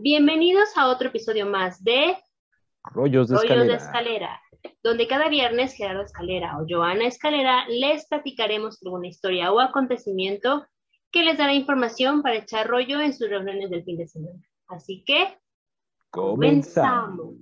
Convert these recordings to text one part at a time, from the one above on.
Bienvenidos a otro episodio más de Rollos de Rollos Escalera. de Escalera, donde cada viernes Gerardo Escalera o Joana Escalera les platicaremos alguna historia o acontecimiento que les dará información para echar rollo en sus reuniones del fin de semana. Así que comenzamos.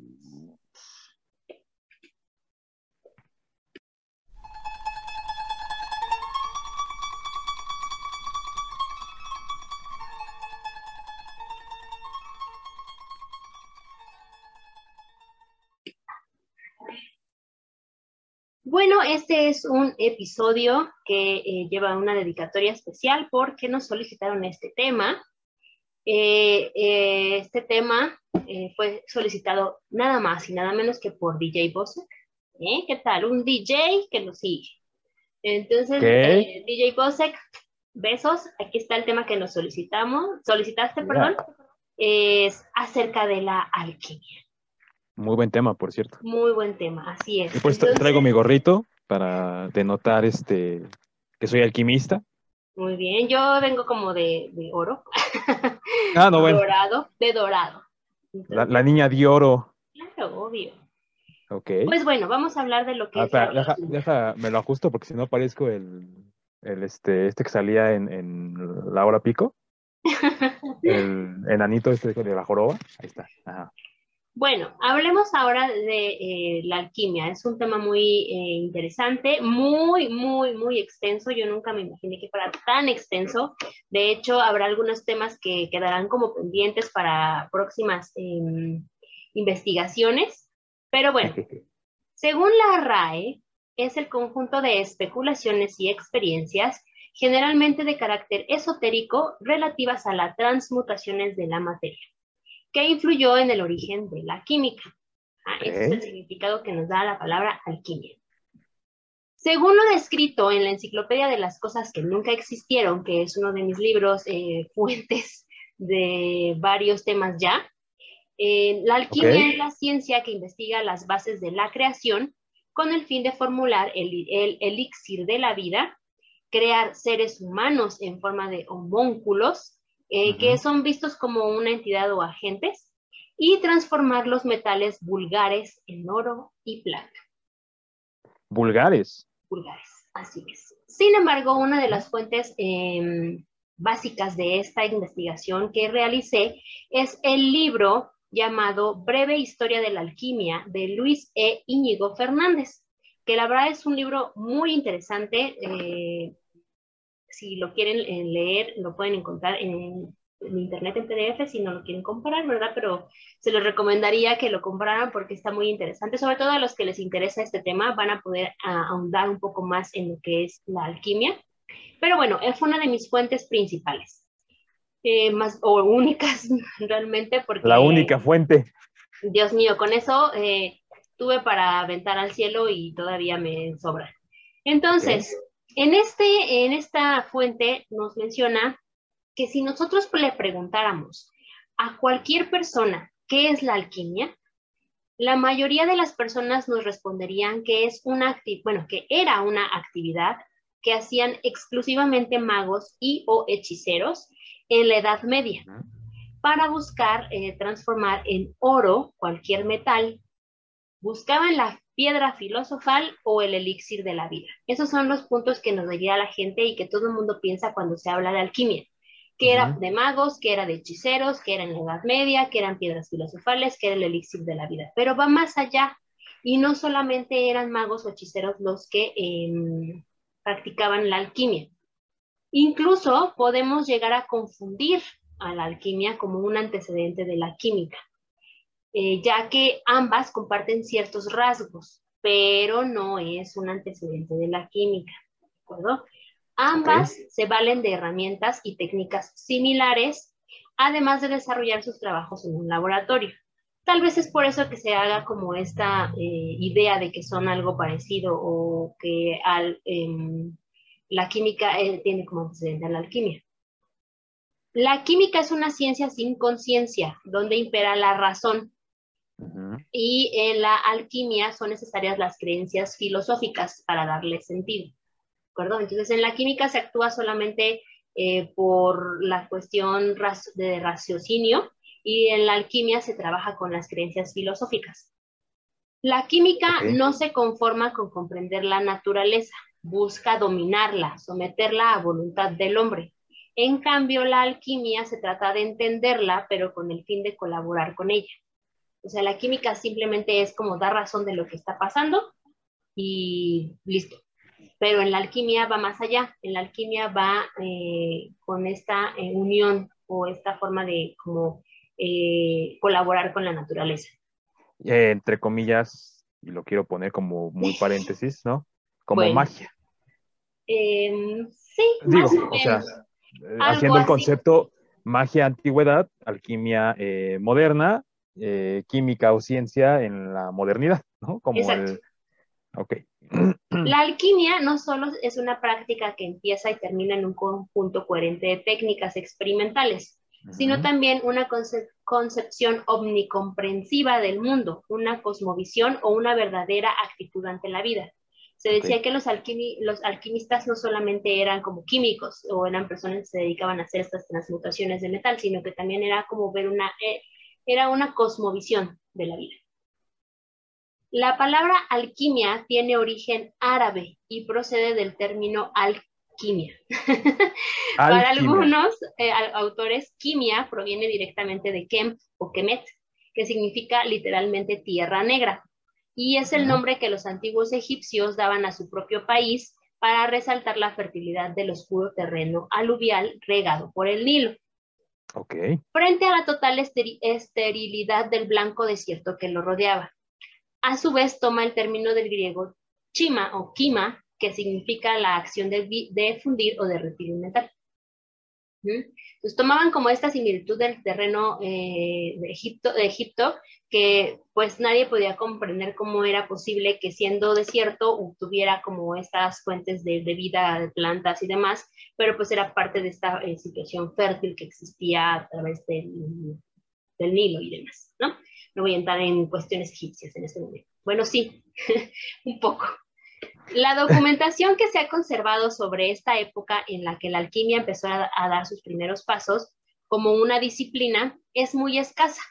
Bueno, este es un episodio que eh, lleva una dedicatoria especial porque nos solicitaron este tema. Eh, eh, este tema fue solicitado nada más y nada menos que por DJ Bosek. ¿Qué tal? Un DJ que nos sigue. Entonces, DJ Bosek, besos. Aquí está el tema que nos solicitamos, solicitaste, perdón. Es acerca de la alquimia. Muy buen tema, por cierto. Muy buen tema, así es. Y pues Entonces, traigo mi gorrito para denotar este que soy alquimista. Muy bien, yo vengo como de, de oro, Ah, no, bueno. dorado, de dorado. La, la niña de oro. Claro, obvio. Ok. Pues bueno, vamos a hablar de lo que Ah, es deja, deja- me lo ajusto porque si no parezco el, el este, este que salía en, en la hora pico. El enanito este de la joroba. Ahí está. Ajá. Bueno, hablemos ahora de eh, la alquimia. Es un tema muy eh, interesante, muy, muy, muy extenso. Yo nunca me imaginé que fuera tan extenso. De hecho, habrá algunos temas que quedarán como pendientes para próximas em, investigaciones. Pero bueno, Según la RAE, es el conjunto de especulaciones y experiencias, generalmente de carácter esotérico, relativas a las transmutaciones de la materia, que influyó en el origen de la química. Ah, ese es el significado que nos da la palabra alquimia. Según lo descrito en la Enciclopedia de las Cosas que Nunca Existieron, que es uno de mis libros eh, fuentes de varios temas ya, eh, la alquimia es la ciencia que investiga las bases de la creación con el fin de formular el, el elixir de la vida, crear seres humanos en forma de homúnculos, eh, que son vistos como una entidad o agentes, y transformar los metales vulgares en oro y plata Vulgares. vulgares. Así es. Sin embargo, una de las fuentes eh, básicas de esta investigación que realicé es el libro llamado Breve Historia de la Alquimia de Luis E. Íñigo Fernández, que la verdad es un libro muy interesante. eh, si lo quieren eh, leer, lo pueden encontrar en, en internet en PDF, si no lo quieren comprar, ¿verdad? Pero se los recomendaría que lo compraran porque está muy interesante, sobre todo a los que les interesa este tema, van a poder ah, ahondar un poco más en lo que es la alquimia. Pero bueno, eh, fue una de mis fuentes principales, eh, más o únicas realmente, porque La única fuente. Dios mío, con eso eh, tuve para aventar al cielo y todavía me sobra. Entonces, en, este, en esta fuente nos menciona que si nosotros le preguntáramos a cualquier persona qué es la alquimia, la mayoría de las personas nos responderían que es una bueno, que era una actividad que hacían exclusivamente magos y o hechiceros en la Edad Media para buscar eh, transformar en oro cualquier metal. Buscaban la piedra filosofal o el elixir de la vida. Esos son los puntos que nos guía la gente y que todo el mundo piensa cuando se habla de alquimia. Que era de magos, que era de hechiceros, que era en la Edad Media, que eran piedras filosofales, que era el elixir de la vida. Pero va más allá. Y no solamente eran magos o hechiceros los que em, practicaban la alquimia. Incluso podemos llegar a confundir a la alquimia como un antecedente de la química, eh, ya que ambas comparten ciertos rasgos, pero no es un antecedente de la química, ¿de acuerdo? Ambas se valen de herramientas y técnicas similares, además de desarrollar sus trabajos en un laboratorio. Tal vez es por eso que se haga como esta eh, idea de que son algo parecido o que al, em, la química eh, tiene como antecedente a la alquimia. La química es una ciencia sin conciencia, donde impera la razón. Y en la alquimia son necesarias las creencias filosóficas para darle sentido. ¿De acuerdo? Entonces, en la química se actúa solamente eh, por la cuestión de raciocinio y en la alquimia se trabaja con las creencias filosóficas. La química no se conforma con comprender la naturaleza, busca dominarla, someterla a voluntad del hombre. En cambio, la alquimia se trata de entenderla, pero con el fin de colaborar con ella. O sea, la química simplemente es como dar razón de lo que está pasando y listo. Pero en la alquimia va más allá. En la alquimia va eh, con esta eh, unión o esta forma de como eh, colaborar con la naturaleza. entre comillas, y lo quiero poner como muy paréntesis, ¿no? Como magia. Em, sí, Digo, o sea, haciendo el concepto magia antigüedad, alquimia moderna, química o ciencia en la modernidad, ¿no? Como el. Ok. La alquimia no solo es una práctica que empieza y termina en un conjunto coherente de técnicas experimentales, sino también una concepción omnicomprensiva del mundo, una cosmovisión o una verdadera actitud ante la vida. Se decía que los, los, alquimistas no solamente eran como químicos o eran personas que se dedicaban a hacer estas transmutaciones de metal, sino que también era como ver una, eh, era una cosmovisión de la vida. La palabra alquimia tiene origen árabe y procede del término alquimia. Para algunos eh, autores, quimia proviene directamente de Kemp o Kemet, que significa literalmente tierra negra, y es el nombre que los antiguos egipcios daban a su propio país para resaltar la fertilidad del oscuro terreno aluvial regado por el Nilo. Okay. Frente a la total esterilidad del blanco desierto que lo rodeaba. A su vez toma el término del griego chima o kima, que significa la acción de, fundir o derretir un metal. Entonces tomaban como esta similitud del terreno eh, de, Egipto, de Egipto, que pues nadie podía comprender cómo era posible que siendo desierto tuviera como estas fuentes de, vida de plantas y demás, pero pues era parte de esta eh, situación fértil que existía a través del, del Nilo y demás, ¿no? No voy a entrar en cuestiones egipcias en este momento. Bueno, sí, un poco. La documentación que se ha conservado sobre esta época en la que la alquimia empezó a, dar sus primeros pasos como una disciplina es muy escasa,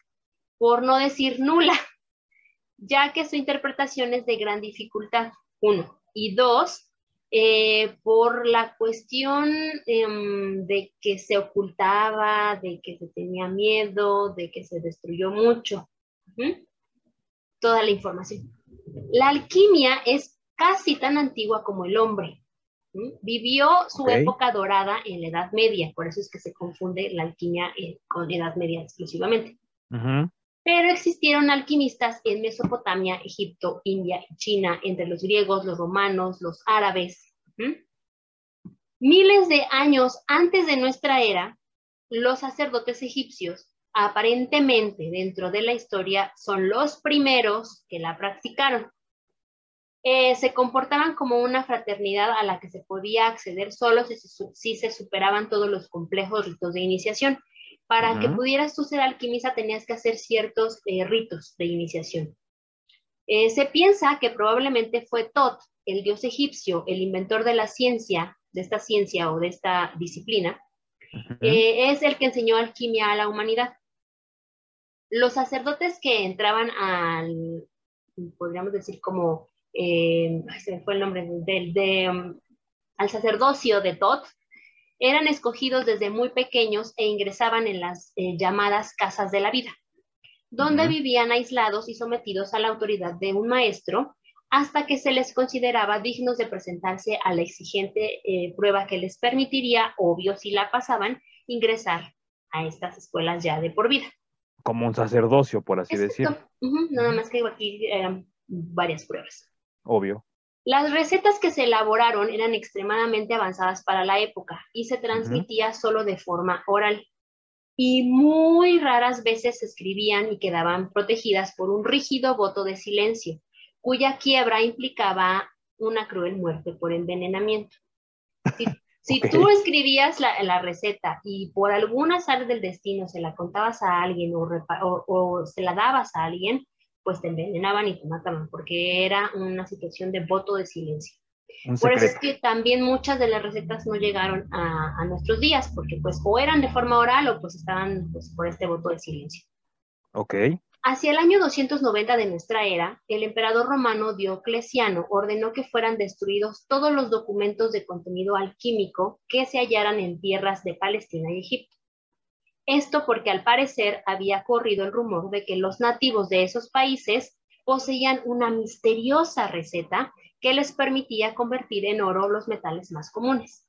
por no decir nula, ya que su interpretación es de gran dificultad, uno. Y dos, eh, por la cuestión em, de que se ocultaba, de que se tenía miedo, de que se destruyó mucho toda la información. La alquimia es casi tan antigua como el hombre. Vivió su época dorada en la Edad Media, por eso es que se confunde la alquimia eh, con Edad Media exclusivamente. Pero existieron alquimistas en Mesopotamia, Egipto, India y China, entre los griegos, los romanos, los árabes. Miles de años antes de nuestra era, los sacerdotes egipcios aparentemente dentro de la historia son los primeros que la practicaron. Eh, se comportaban como una fraternidad a la que se podía acceder solo si, se superaban todos los complejos ritos de iniciación. Para que pudieras tú ser alquimista tenías que hacer ciertos eh, ritos de iniciación. Eh, se piensa que probablemente fue Tot, el dios egipcio, el inventor de la ciencia, de esta ciencia o de esta disciplina, es el que enseñó alquimia a la humanidad los sacerdotes que entraban al, podríamos decir como, eh, se me fue el nombre, del, de, um, al sacerdocio de Tot, eran escogidos desde muy pequeños e ingresaban en las eh, llamadas casas de la vida, donde vivían aislados y sometidos a la autoridad de un maestro hasta que se les consideraba dignos de presentarse a la exigente eh, prueba que les permitiría, obvio si la pasaban, ingresar a estas escuelas ya de por vida como un sacerdocio, por así decirlo. Nada más que aquí eran varias pruebas. Obvio. Las recetas que se elaboraron eran extremadamente avanzadas para la época y se transmitía solo de forma oral. Y muy raras veces se escribían y quedaban protegidas por un rígido voto de silencio, cuya quiebra implicaba una cruel muerte por envenenamiento. Si tú escribías la, receta y por alguna azar del destino se la contabas a alguien o, se la dabas a alguien, pues te envenenaban y te mataban, porque era una situación de voto de silencio. Por eso es que también muchas de las recetas no llegaron a, nuestros días, porque pues o eran de forma oral o pues estaban pues, por este voto de silencio. Ok. Hacia el año 290 de nuestra era, el emperador romano Diocleciano ordenó que fueran destruidos todos los documentos de contenido alquímico que se hallaran en tierras de Palestina y Egipto. Esto porque al parecer había corrido el rumor de que los nativos de esos países poseían una misteriosa receta que les permitía convertir en oro los metales más comunes.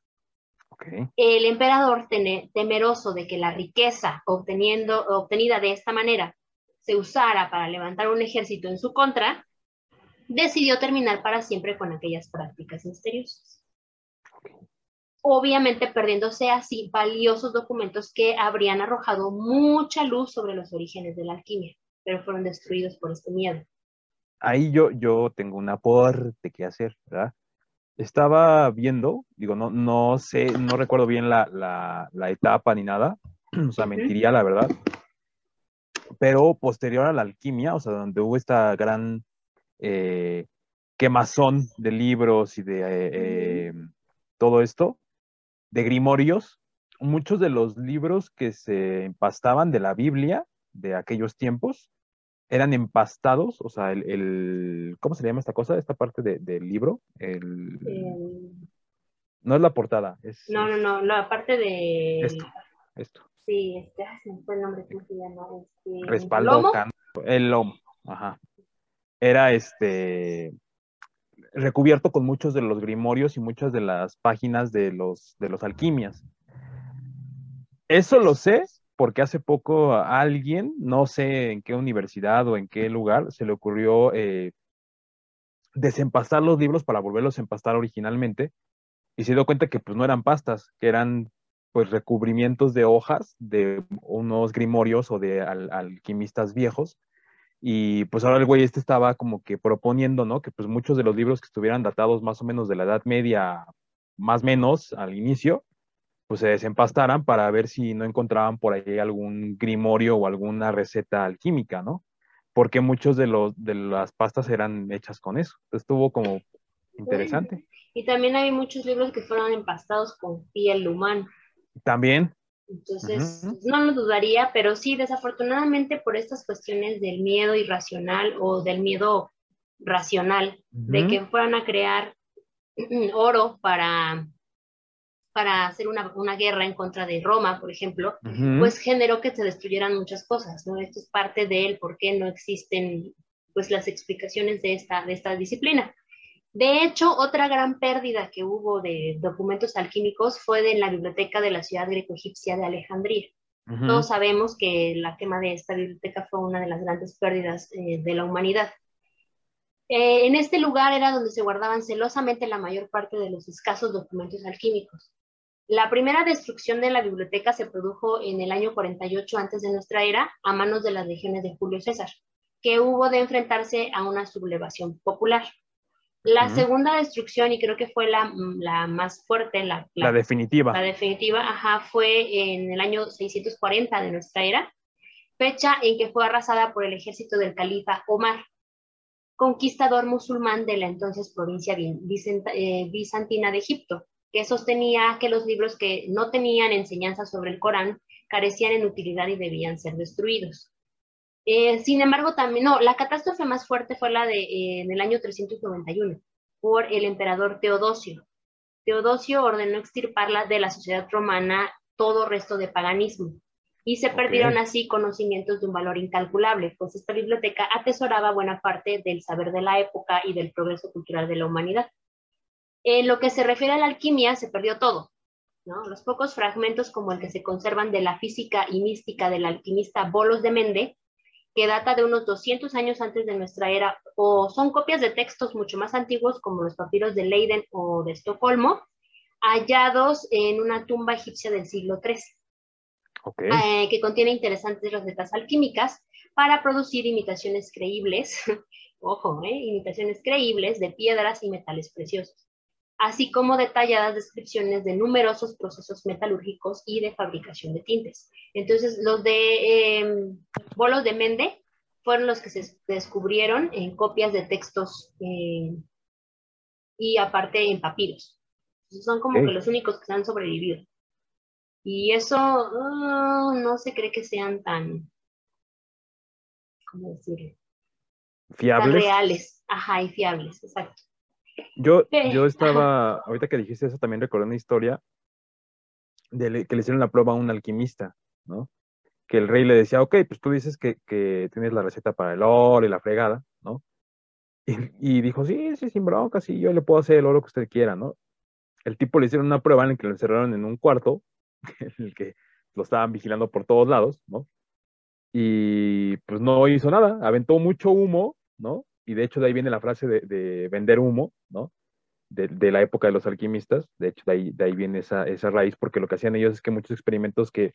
El emperador, temeroso de que la riqueza obtenida de esta manera se usara para levantar un ejército en su contra, decidió terminar para siempre con aquellas prácticas misteriosas. Obviamente perdiéndose así valiosos documentos que habrían arrojado mucha luz sobre los orígenes de la alquimia, pero fueron destruidos por este miedo. Ahí yo, yo tengo un aporte que hacer, ¿verdad? Estaba viendo, digo, no, no sé, no recuerdo bien la, etapa ni nada, o sea, mentiría la verdad, pero posterior a la alquimia, o sea, donde hubo esta gran eh, quemazón de libros y de eh, eh, todo esto, de grimorios, muchos de los libros que se empastaban de la Biblia de aquellos tiempos eran empastados, o sea, el, ¿cómo se llama esta cosa? Esta parte del libro, el... No es la portada, es... No, no, no, la parte de... Esto, esto. Sí, este, fue el nombre, ¿cómo se llama? Este, Respaldo, el lomo, ajá. Era este recubierto con muchos de los grimorios y muchas de las páginas de los, de los alquimias. Eso lo sé porque hace poco a alguien, no sé en qué universidad o en qué lugar, se le ocurrió eh, desempastar los libros para volverlos a empastar originalmente y se dio cuenta que pues no eran pastas, que eran pues recubrimientos de hojas de unos grimorios o de alquimistas viejos. Y pues ahora el güey este estaba como que proponiendo, ¿no? Que pues muchos de los libros que estuvieran datados más o menos de la Edad Media, más o menos al inicio, pues se desempastaran para ver si no encontraban por ahí algún grimorio o alguna receta alquímica, ¿no? Porque muchos de los de las pastas eran hechas con eso. estuvo como interesante. Y también hay muchos libros que fueron empastados con piel humana. También. Entonces, no lo dudaría, pero sí, desafortunadamente por estas cuestiones del miedo irracional o del miedo racional, de que fueran a crear oro para, para hacer una, guerra en contra de Roma, por ejemplo, pues generó que se destruyeran muchas cosas, ¿no? Esto es parte de él, por qué no existen pues las explicaciones de esta, de esta disciplina. De hecho, otra gran pérdida que hubo de documentos alquímicos fue de la biblioteca de la ciudad greco-egipcia de Alejandría. Todos sabemos que la quema de esta biblioteca fue una de las grandes pérdidas eh, de la humanidad. Eh, en este lugar era donde se guardaban celosamente la mayor parte de los escasos documentos alquímicos. La primera destrucción de la biblioteca se produjo en el año 48 antes de nuestra era a manos de las legiones de Julio César, que hubo de enfrentarse a una sublevación popular. La segunda destrucción, y creo que fue la, más fuerte, la, la, definitiva. La definitiva, ajá, fue en el año 640 de nuestra era, fecha en que fue arrasada por el ejército del califa Omar, conquistador musulmán de la entonces provincia eh, bizantina de Egipto, que sostenía que los libros que no tenían enseñanza sobre el Corán carecían en utilidad y debían ser destruidos. Eh, sin embargo, también, no, la catástrofe más fuerte fue la de eh, en el año 391 por el emperador Teodosio. Teodosio ordenó extirparla de la sociedad romana todo resto de paganismo y se perdieron así conocimientos de un valor incalculable, pues esta biblioteca atesoraba buena parte del saber de la época y del progreso cultural de la humanidad. En lo que se refiere a la alquimia, se perdió todo. ¿no? Los pocos fragmentos como el que se conservan de la física y mística del alquimista Bolos de Mende que data de unos 200 años antes de nuestra era, o son copias de textos mucho más antiguos, como los papiros de Leiden o de Estocolmo, hallados en una tumba egipcia del siglo III, eh, que contiene interesantes recetas alquímicas para producir imitaciones creíbles, ojo, eh, imitaciones creíbles de piedras y metales preciosos así como detalladas descripciones de numerosos procesos metalúrgicos y de fabricación de tintes. Entonces, los de em, bolos de Mende fueron los que se descubrieron en copias de textos em, y aparte en papiros. son como que los únicos que han sobrevivido. Y eso uh, no se cree que sean tan, ¿cómo decirlo? Fiables. reales, ajá, y fiables, exacto. Yo, yo estaba, ahorita que dijiste eso, también recordé una historia de que le hicieron la prueba a un alquimista, ¿no? Que el rey le decía, ok, pues tú dices que, que tienes la receta para el oro y la fregada, ¿no? Y, dijo, sí, sí, sin bronca, sí, yo le puedo hacer el oro que usted quiera, ¿no? El tipo le hicieron una prueba en la que lo encerraron en un cuarto, en el que lo estaban vigilando por todos lados, ¿no? Y pues no hizo nada, aventó mucho humo, ¿no? Y de hecho de ahí viene la frase de, vender humo, ¿no? De, la época de los alquimistas, de hecho de ahí, de ahí viene esa, esa raíz, porque lo que hacían ellos es que muchos experimentos que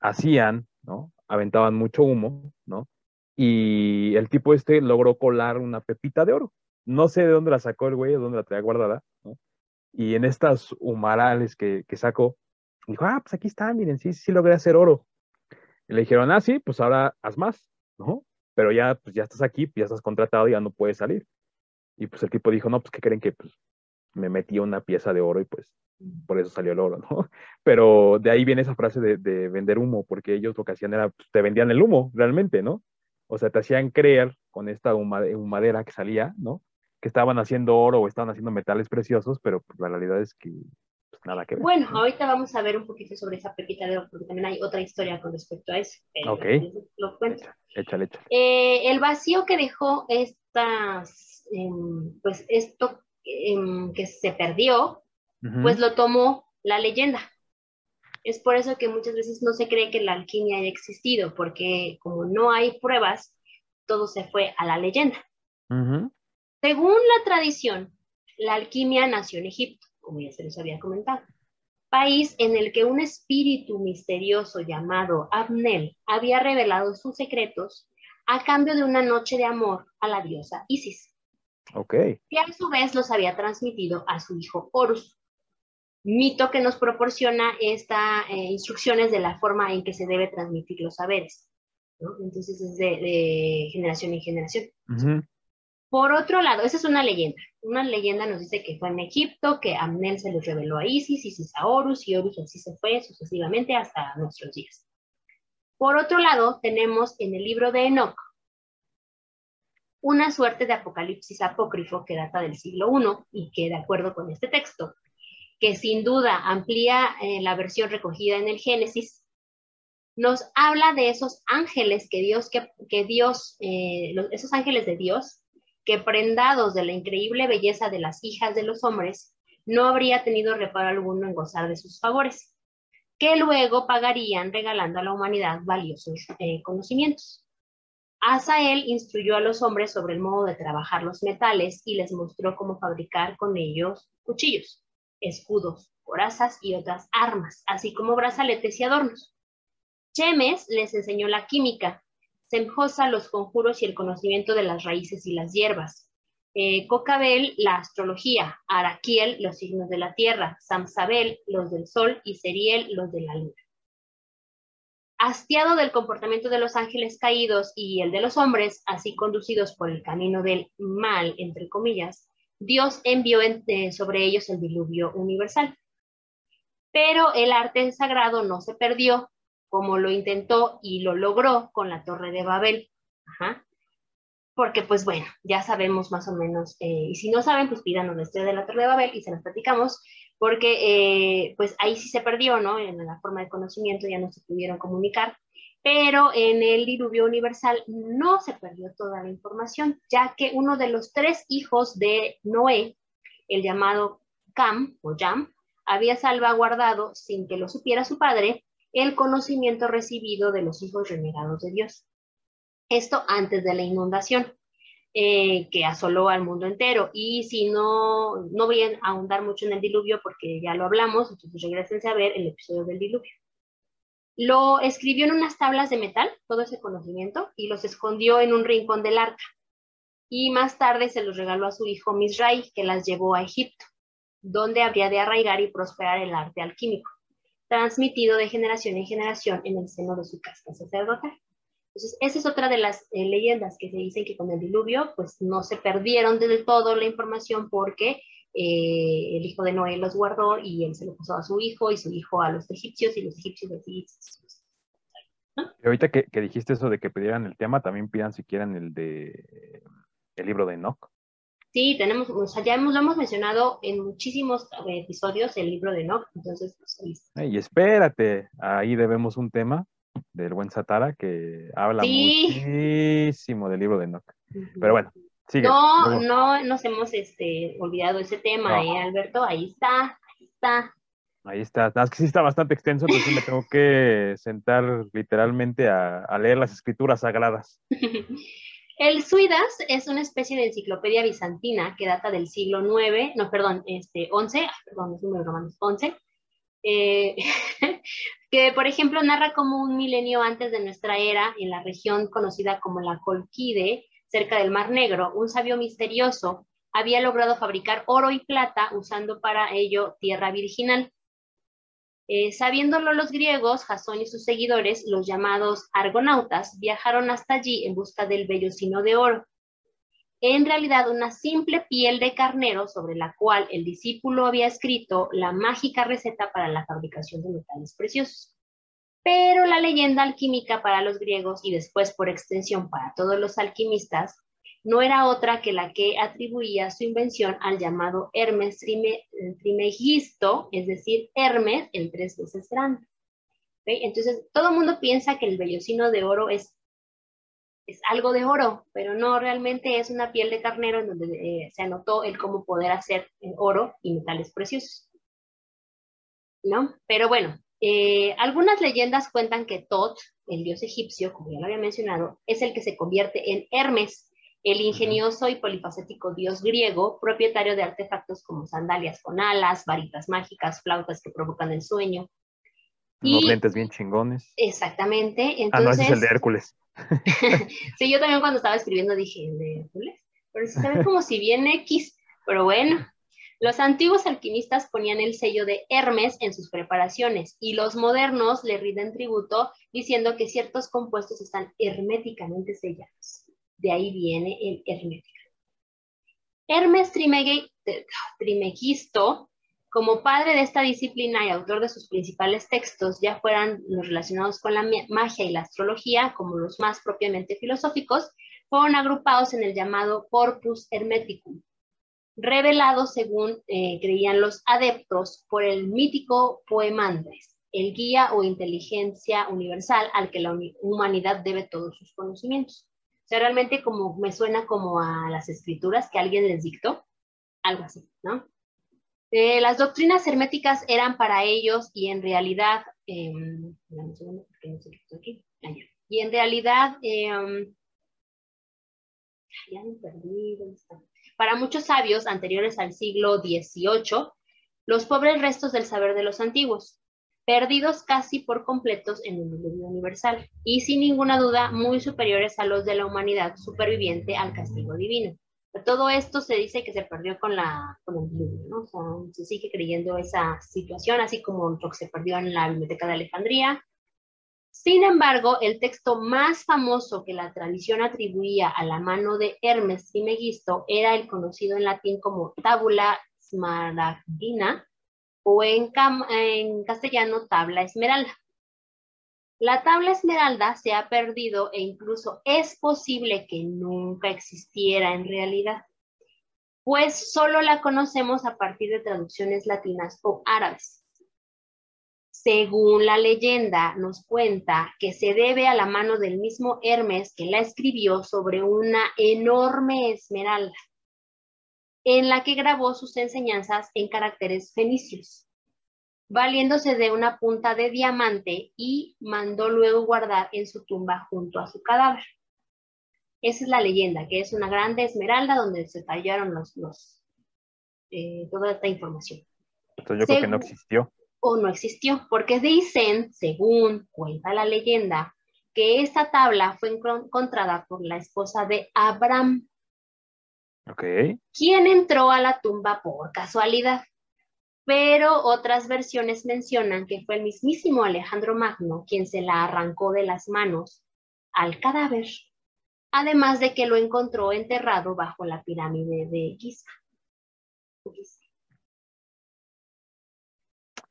hacían, ¿no? Aventaban mucho humo, ¿no? y el tipo este logró colar una pepita de oro. No sé de dónde la sacó el güey, de dónde la traía guardada, ¿no? Y en estas humarales que, que sacó, dijo, ah, pues aquí está, miren, sí, sí logré hacer oro. Y le dijeron, ah, sí, pues ahora haz más, ¿no? Pero ya, pues ya estás aquí, ya estás contratado, ya no puedes salir. Y pues el tipo dijo, no, pues ¿qué creen que pues, me metí una pieza de oro y pues por eso salió el oro, ¿no? Pero de ahí viene esa frase de, de vender humo, porque ellos lo que hacían era, pues, te vendían el humo, realmente, ¿no? o sea, te hacían creer con esta humadera que salía, ¿no? Que estaban haciendo oro o estaban haciendo metales preciosos, pero pues, la realidad es que nada que ver. Bueno, ahorita vamos a ver un poquito sobre esa pepita de oro, porque también hay otra historia con respecto a eso. ok. Lo cuento. Échale, échale. Eh, el vacío que dejó estas, em, pues esto em, que se perdió, pues lo tomó la leyenda. Es por eso que muchas veces no se cree que la alquimia haya existido, porque como no hay pruebas, todo se fue a la leyenda. Según la tradición, la alquimia nació en Egipto, como ya se les había comentado, país en el que un espíritu misterioso llamado Abnel había revelado sus secretos a cambio de una noche de amor a la diosa Isis. Ok. Y a su vez los había transmitido a su hijo Horus mito que nos proporciona estas eh, instrucciones de la forma en que se debe transmitir los saberes. Entonces es de, generación en generación. Por otro lado, esa es una leyenda. Una leyenda nos dice que fue en Egipto, que Amnel se los reveló a Isis, Isis a Horus, y Horus así se fue sucesivamente hasta nuestros días. Por otro lado, tenemos en el libro de Enoch una suerte de apocalipsis apócrifo que data del siglo I y que, de acuerdo con este texto, que sin duda amplía eh, la versión recogida en el Génesis, nos habla de esos ángeles que Dios, que, Dios, eh, esos ángeles de Dios, que prendados de la increíble belleza de las hijas de los hombres, no habría tenido reparo alguno en gozar de sus favores, que luego pagarían regalando a la humanidad valiosos eh, conocimientos. Asael instruyó a los hombres sobre el modo de trabajar los metales y les mostró cómo fabricar con ellos cuchillos escudos, corazas y otras armas, así como brazaletes y adornos. Chemes les enseñó la química, Semjosa los conjuros y el conocimiento de las raíces y las hierbas, eh, Cocabel la astrología, Araquiel los signos de la tierra, Samsabel los del sol. Y Seriel los de la luna. Hastiado del comportamiento de los ángeles caídos y el de los hombres, así conducidos por el camino del mal, entre comillas, Dios envió sobre ellos el diluvio universal. Pero el arte sagrado no se perdió, como lo intentó y lo logró con la Torre de Babel. Porque, pues bueno, ya sabemos más o menos, eh, y si no saben, pues pídanos la historia de la Torre de Babel y se las platicamos, porque eh, pues ahí sí se perdió, ¿no? En la forma de conocimiento ya no se pudieron comunicar pero en el diluvio universal no se perdió toda la información, ya que uno de los tres hijos de Noé, el llamado Cam o Jam, había salvaguardado, sin que lo supiera su padre, el conocimiento recibido de los hijos renegados de Dios. Esto antes de la inundación. Eh, que asoló al mundo entero. Y si no, no voy a ahondar mucho en el diluvio porque ya lo hablamos, entonces regresense a ver el episodio del diluvio. Lo escribió en unas tablas de metal, todo ese conocimiento, y los escondió en un rincón del arca. Y más tarde se los regaló a su hijo Misrai, que las llevó a Egipto, donde habría de arraigar y prosperar el arte alquímico, transmitido de generación en generación en el seno de su casa sacerdotal. Entonces, esa es otra de las eh, leyendas que se dicen que con el diluvio, pues no se perdieron del todo la información porque eh, el hijo de Noé los guardó y él se lo puso a su hijo y su hijo a los egipcios y los egipcios a los egipcios. Y ahorita que, dijiste eso de que pidieran el tema, también pidan si quieren el de el libro de Enoch. Sí, tenemos, o sea, ya hemos, lo hemos mencionado en muchísimos episodios el libro de Enoch, entonces, pues, Y espérate, ahí debemos un tema del buen Satara que habla muchísimo del libro de Enoch. Pero bueno, sigue. No, no nos hemos este, olvidado ese tema, ¿eh, Alberto? Ahí está, ahí está. Ahí está. Es que sí está bastante extenso, entonces me tengo que sentar literalmente a, a leer las escrituras sagradas. El Suidas es una especie de enciclopedia bizantina que data del siglo IX, no, perdón, este, 11, perdón, es número romano, 11, eh, que por ejemplo narra como un milenio antes de nuestra era, en la región conocida como la Colquide, cerca del Mar Negro, un sabio misterioso había logrado fabricar oro y plata usando para ello tierra virginal. Eh, sabiéndolo los griegos, Jasón y sus seguidores, los llamados argonautas, viajaron hasta allí en busca del vellocino de oro. En realidad, una simple piel de carnero sobre la cual el discípulo había escrito la mágica receta para la fabricación de metales preciosos. Pero la leyenda alquímica para los griegos y después por extensión para todos los alquimistas no era otra que la que atribuía su invención al llamado Hermes Trimegisto, es decir, Hermes el tres veces grande. Entonces, todo el mundo piensa que el vellocino de oro es, es algo de oro, pero no, realmente es una piel de carnero en donde eh, se anotó el cómo poder hacer oro y metales preciosos. ¿No? Pero bueno, eh, algunas leyendas cuentan que Tot, el dios egipcio, como ya lo había mencionado, es el que se convierte en Hermes, el ingenioso y polifacético dios griego, propietario de artefactos como sandalias con alas, varitas mágicas, flautas que provocan el sueño. Unos lentes bien chingones. Exactamente. Entonces... Ah, no, ese es el de Hércules. sí, yo también cuando estaba escribiendo dije, ¿el de Hércules? Pero se ve como si bien X, pero bueno. Los antiguos alquimistas ponían el sello de Hermes en sus preparaciones y los modernos le rinden tributo diciendo que ciertos compuestos están herméticamente sellados. De ahí viene el hermético. Hermes Trimegisto, como padre de esta disciplina y autor de sus principales textos, ya fueran los relacionados con la magia y la astrología, como los más propiamente filosóficos, fueron agrupados en el llamado Corpus Hermeticum, revelado según eh, creían los adeptos por el mítico Poemandres, el guía o inteligencia universal al que la humanidad debe todos sus conocimientos. O sea, realmente como me suena como a las escrituras que alguien les dictó, algo así, ¿no? Eh, las doctrinas herméticas eran para ellos y en realidad, eh, aquí. y en realidad, em, ya me. Para muchos sabios anteriores al siglo XVIII, los pobres restos del saber de los antiguos, perdidos casi por completos en el diluvio universal, y sin ninguna duda muy superiores a los de la humanidad superviviente al castigo divino. todo esto se dice que se perdió con, la, con el diluvio, ¿no? O sea, se sigue creyendo esa situación, así como lo que se perdió en la Biblioteca de Alejandría. Sin embargo, el texto más famoso que la tradición atribuía a la mano de Hermes y Megisto era el conocido en latín como Tabula Smaragdina, o en, castellano tabla esmeralda. La tabla esmeralda se ha perdido e incluso es posible que nunca existiera en realidad, pues solo la conocemos a partir de traducciones latinas o árabes. Según la leyenda, nos cuenta que se debe a la mano del mismo Hermes que la escribió sobre una enorme esmeralda en la que grabó sus enseñanzas en caracteres fenicios, valiéndose de una punta de diamante y mandó luego guardar en su tumba junto a su cadáver. Esa es la leyenda, que es una grande esmeralda donde se tallaron los, los eh, toda esta información. Entonces yo creo que no existió. O no existió, porque dicen, según cuenta la leyenda, que esta tabla fue encontrada por la esposa de Abraham, Okay. ¿Quién entró a la tumba por casualidad? Pero otras versiones mencionan que fue el mismísimo Alejandro Magno quien se la arrancó de las manos al cadáver, además de que lo encontró enterrado bajo la pirámide de Giza.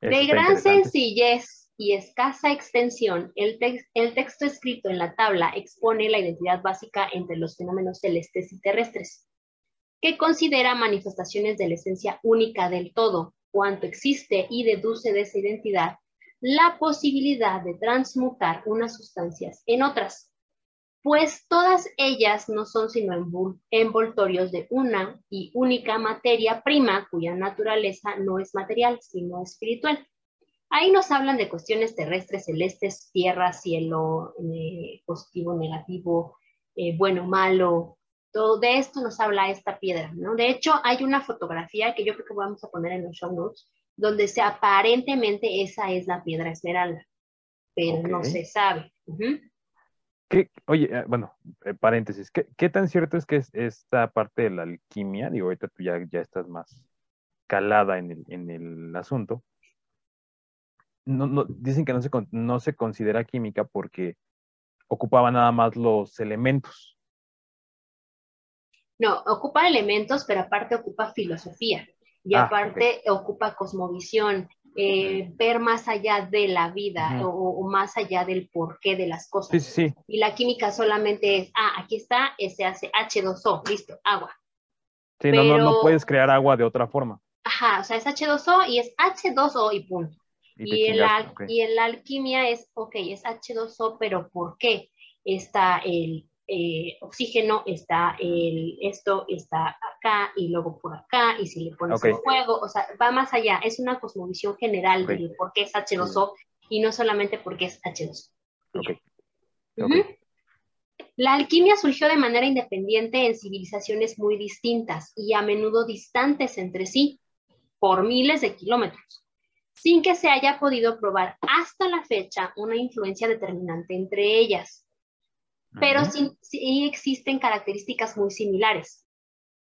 De gran sencillez y escasa extensión, el, el texto escrito en la tabla expone la identidad básica entre los fenómenos celestes y terrestres, que considera manifestaciones de la esencia única del todo, cuanto existe y deduce de esa identidad la posibilidad de transmutar unas sustancias en otras, pues todas ellas no son sino envoltorios de una y única materia prima cuya naturaleza no es material, sino espiritual. Ahí nos hablan de cuestiones terrestres, celestes, tierra, cielo, eh, positivo, negativo, eh, bueno, malo. Todo de esto nos habla esta piedra, ¿no? De hecho, hay una fotografía que yo creo que vamos a poner en los show notes, donde se, aparentemente esa es la piedra esmeralda, pero no se sabe. oye, eh, bueno, eh, paréntesis, ¿qué, tan cierto es que es esta parte de la alquimia, digo, ahorita tú ya, ya estás más calada en el, en el asunto, no, no, dicen que no se, no se considera química porque ocupaba nada más los elementos. No, ocupa elementos, pero aparte ocupa filosofía y ah, aparte ocupa cosmovisión, eh, ver más allá de la vida o, más allá del porqué de las cosas. Sí, sí, Y la química solamente es, ah, aquí está, se hace H2O, listo, agua. Sí, no, no, no puedes crear agua de otra forma. Ajá, o sea, es H2O y es H2O y punto. Y, el, y el alquimia es, ok, es H2O, pero ¿por qué? Está el eh, oxígeno, está el, esto está acá y luego por acá, y si le pones el fuego, o sea, va más allá, es una cosmovisión general de por qué es H2O y no solamente porque es H2O. La alquimia surgió de manera independiente en civilizaciones muy distintas y a menudo distantes entre sí, por miles de kilómetros, sin que se haya podido probar hasta la fecha una influencia determinante entre ellas pero sí, existen características muy similares.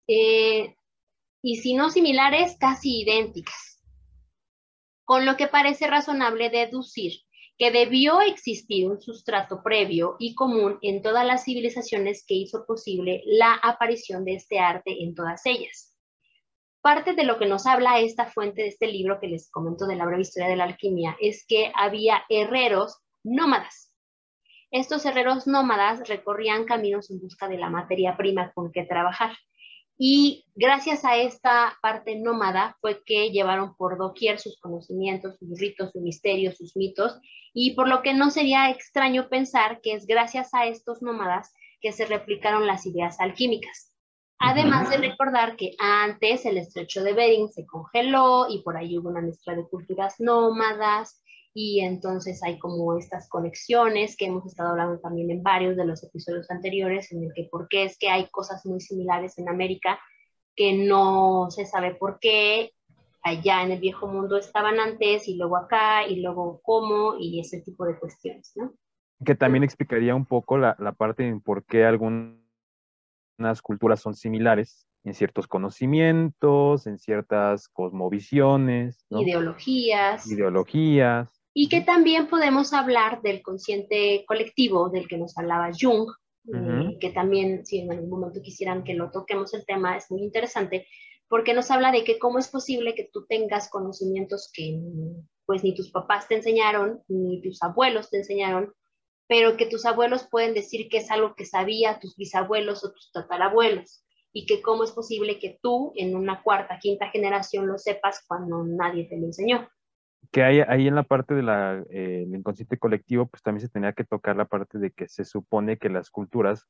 Eh, y si no similares, casi idénticas. Con lo que parece razonable deducir que debió existir un sustrato previo y común en todas las civilizaciones que hizo posible la aparición de este arte en todas ellas. Parte de lo que nos habla esta fuente de este libro que les comento de la breve historia de la alquimia es que había herreros nómadas estos herreros nómadas recorrían caminos en busca de la materia prima con que trabajar. Y gracias a esta parte nómada fue que llevaron por doquier sus conocimientos, sus ritos, sus misterios, sus mitos, y por lo que no sería extraño pensar que es gracias a estos nómadas que se replicaron las ideas alquímicas. Además de recordar que antes el estrecho de Bering se congeló y por ahí hubo una mezcla de culturas nómadas, y entonces hay como estas conexiones que hemos estado hablando también en varios de los episodios anteriores, en el que por qué es que hay cosas muy similares en América que no se sabe por qué allá en el viejo mundo estaban antes y luego acá y luego cómo y ese tipo de cuestiones, ¿no? Que también explicaría un poco la, la parte en por qué algunas culturas son similares en ciertos conocimientos, en ciertas cosmovisiones, ideologías. Ideologías y que también podemos hablar del consciente colectivo del que nos hablaba Jung, que también, si en algún momento quisieran que lo toquemos el tema, es muy interesante, porque nos habla de que cómo es posible que tú tengas conocimientos que pues ni tus papás te enseñaron, ni tus abuelos te enseñaron, pero que tus abuelos pueden decir que es algo que sabía tus bisabuelos o tus tatarabuelos, y que cómo es posible que tú en una cuarta, quinta generación lo sepas cuando nadie te lo enseñó que hay, ahí en la parte del eh, inconsciente colectivo, pues también se tenía que tocar la parte de que se supone que las culturas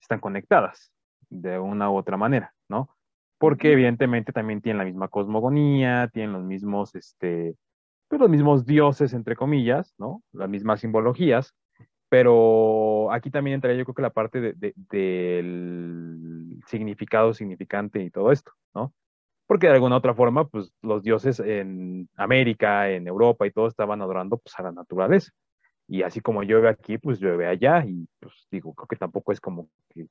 están conectadas de una u otra manera, ¿no? Porque evidentemente también tienen la misma cosmogonía, tienen los mismos, este, pues los mismos dioses, entre comillas, ¿no? Las mismas simbologías, pero aquí también entraría yo creo que la parte de, del significado significante y todo esto, ¿no? Porque de alguna otra forma, pues los dioses en América, en Europa y todo estaban adorando pues a la naturaleza. Y así como llueve aquí, pues llueve allá y pues digo, creo que tampoco es como que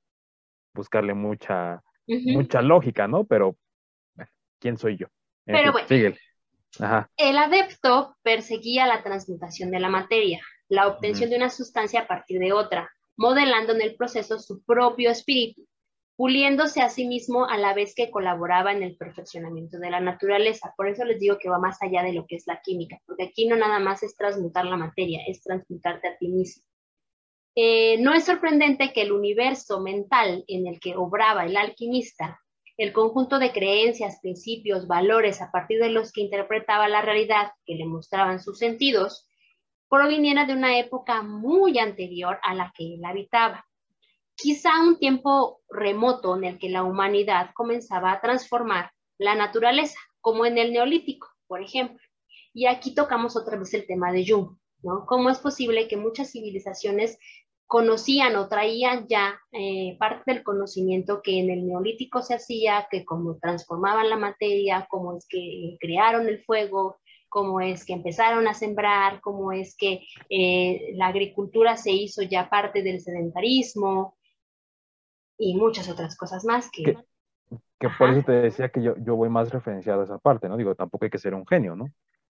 buscarle mucha, mucha lógica, ¿no? Pero, ¿quién soy yo? Pero bueno, el adepto perseguía la transmutación de la materia, la obtención de una sustancia a partir de otra, modelando en el proceso su propio espíritu puliéndose a sí mismo a la vez que colaboraba en el perfeccionamiento de la naturaleza. Por eso les digo que va más allá de lo que es la química, porque aquí no nada más es transmutar la materia, es transmutarte a ti mismo. Eh, no es sorprendente que el universo mental en el que obraba el alquimista, el conjunto de creencias, principios, valores a partir de los que interpretaba la realidad que le mostraban sus sentidos, proviniera de una época muy anterior a la que él habitaba quizá un tiempo remoto en el que la humanidad comenzaba a transformar la naturaleza, como en el neolítico, por ejemplo. Y aquí tocamos otra vez el tema de Jung, ¿no? ¿Cómo es posible que muchas civilizaciones conocían o traían ya eh, parte del conocimiento que en el neolítico se hacía, que cómo transformaban la materia, cómo es que crearon el fuego, cómo es que empezaron a sembrar, cómo es que eh, la agricultura se hizo ya parte del sedentarismo, y muchas otras cosas más que... Que, por eso te decía que yo, yo voy más referenciado a esa parte, ¿no? Digo, tampoco hay que ser un genio, ¿no?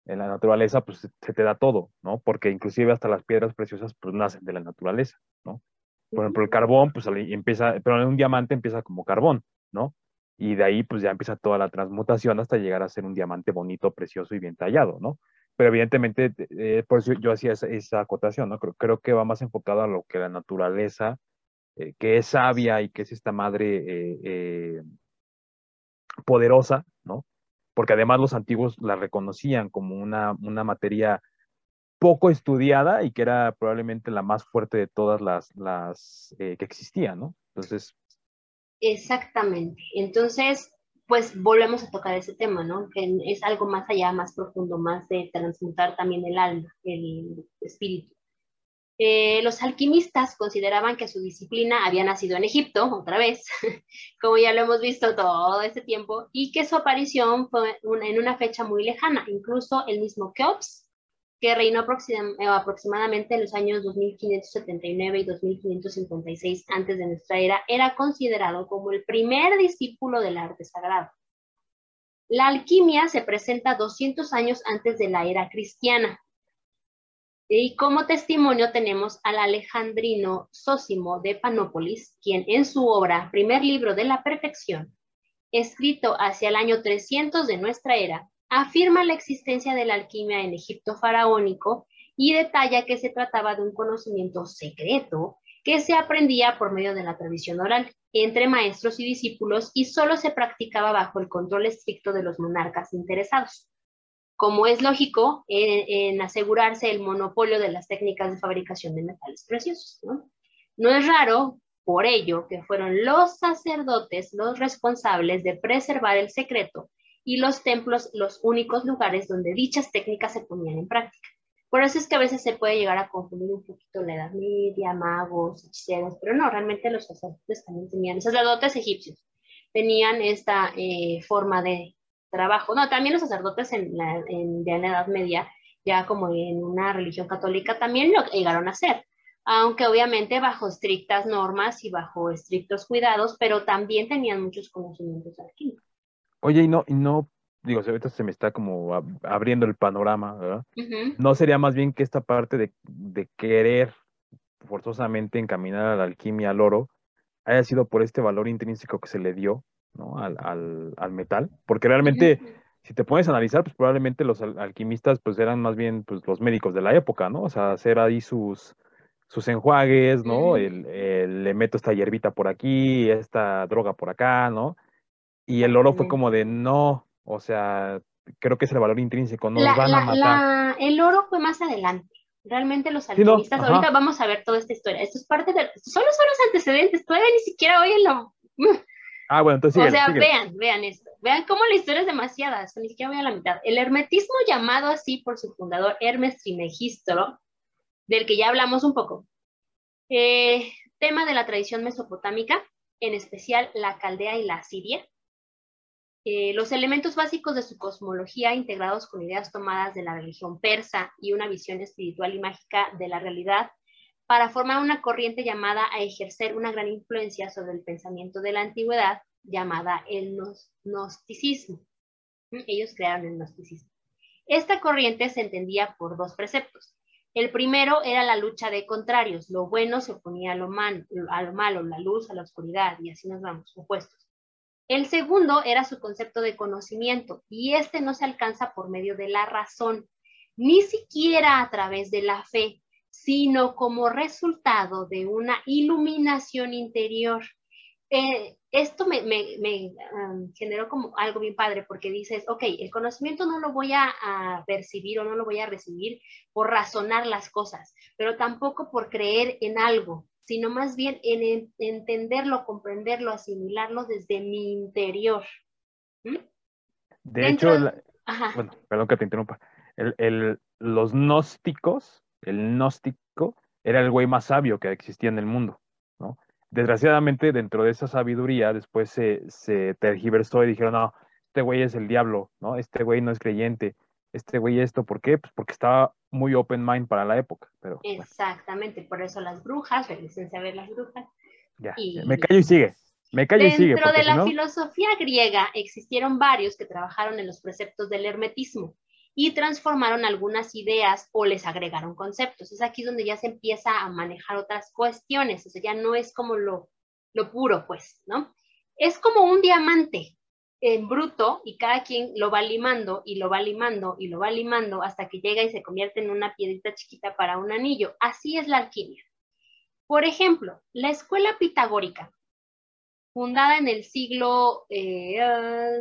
En la naturaleza, pues se te da todo, ¿no? Porque inclusive hasta las piedras preciosas, pues nacen de la naturaleza, ¿no? Por ejemplo, el carbón, pues empieza, pero un diamante empieza como carbón, ¿no? Y de ahí, pues ya empieza toda la transmutación hasta llegar a ser un diamante bonito, precioso y bien tallado, ¿no? Pero evidentemente, eh, por eso yo hacía esa, esa acotación, ¿no? Creo, creo, que va más enfocado a lo que la naturaleza eh, que es sabia y que es esta madre eh, eh, poderosa, ¿no? Porque además los antiguos la reconocían como una, una materia poco estudiada y que era probablemente la más fuerte de todas las, las que existían, ¿no? Entonces. Exactamente. Entonces, pues volvemos a tocar ese tema, ¿no? Que es algo más allá, más profundo, más de transmutar también el alma, el espíritu. Eh, los alquimistas consideraban que su disciplina había nacido en Egipto, otra vez, como ya lo hemos visto todo este tiempo, y que su aparición fue en una fecha muy lejana. Incluso el mismo Keops, que reinó eh, aproximadamente en los años 2579 y 2556 antes de nuestra era, era considerado como el primer discípulo del arte sagrado. La alquimia se presenta 200 años antes de la era cristiana, y como testimonio tenemos al alejandrino Sósimo de Panópolis, quien en su obra Primer Libro de la Perfección, escrito hacia el año 300 de nuestra era, afirma la existencia de la alquimia en Egipto faraónico y detalla que se trataba de un conocimiento secreto que se aprendía por medio de la tradición oral entre maestros y discípulos y solo se practicaba bajo el control estricto de los monarcas interesados como es lógico, en, asegurarse el monopolio de las técnicas de fabricación de metales preciosos. ¿no? no es raro, por ello, que fueron los sacerdotes los responsables de preservar el secreto y los templos los únicos lugares donde dichas técnicas se ponían en práctica. Por eso es que a veces se puede llegar a confundir un poquito la Edad Media, magos, hechiceros, pero no, realmente los sacerdotes también tenían, sacerdotes egipcios, tenían esta eh, forma de, trabajo. No, también los sacerdotes en la, en, la Edad Media, ya como en una religión católica, también lo llegaron a hacer, aunque obviamente bajo estrictas normas y bajo estrictos cuidados, pero también tenían muchos conocimientos alquímicos. Oye, y no, y no, digo, ahorita se me está como abriendo el panorama, ¿verdad? ¿No sería más bien que esta parte de, de querer forzosamente encaminar a la alquimia al oro haya sido por este valor intrínseco que se le dio ¿no? al, al, al metal, porque realmente, si te pones a analizar, pues probablemente los alquimistas pues eran más bien pues, los médicos de la época, ¿no? O sea, hacer ahí sus, sus enjuagues, ¿no? el, le meto esta hierbita por aquí, esta droga por acá, ¿no? Y el oro fue como de no, o sea, creo que es el valor intrínseco, no van a matar. el oro fue más adelante. Realmente los alquimistas, ahorita vamos a ver toda esta historia. Esto es parte de, solo son los antecedentes, todavía ni siquiera hoy en lo Ah, bueno, entonces. o sea, vean, vean esto. Vean cómo la historia es demasiada, ni siquiera voy a la mitad. El hermetismo, llamado así por su fundador Hermes Trimegistro, del que ya hablamos un poco, eh, tema de la tradición mesopotámica, en especial la caldea y la siria. Eh, los elementos básicos de su cosmología, integrados con ideas tomadas de la religión persa y una visión espiritual y mágica de la realidad, para formar una corriente llamada a ejercer una gran influencia sobre el pensamiento de la antigüedad, llamada el gnosticismo. Ellos crearon el gnosticismo. Esta corriente se entendía por dos preceptos. El primero era la lucha de contrarios, lo bueno se oponía a lo, a lo malo, la luz a la oscuridad, y así nos vamos, opuestos. El segundo era su concepto de conocimiento, y este no se alcanza por medio de la razón, ni siquiera a través de la fe, sino como resultado de una iluminación interior. Eh, esto me, generó como algo bien padre porque dices, ok, el conocimiento no lo voy a, percibir o no lo voy a recibir por razonar las cosas, pero tampoco por creer en algo, sino más bien en, entenderlo, comprenderlo, asimilarlo desde mi interior. ¿Mm? De hecho, bueno, perdón que te interrumpa, el, los gnósticos, el gnóstico era el güey más sabio que existía en el mundo, ¿no? Desgraciadamente, dentro de esa sabiduría, después se, se tergiversó y dijeron, no, este güey es el diablo, ¿no? Este güey no es creyente, este güey esto, ¿por qué? Pues porque estaba muy open mind para la época. Pero, Exactamente, por eso las brujas, regresen a ver las brujas. Ya, me callo y sigue. Me callo y sigue. Dentro de la filosofía griega existieron varios que trabajaron en los preceptos del hermetismo y transformaron algunas ideas o les agregaron conceptos. Es aquí donde ya se empieza a manejar otras cuestiones, o sea, ya no es como lo, lo puro, pues, ¿no? Es como un diamante en bruto y cada quien lo va limando y lo va limando y lo va limando hasta que llega y se convierte en una piedrita chiquita para un anillo. Así es la alquimia. Por ejemplo, la escuela pitagórica, fundada en el siglo VI eh,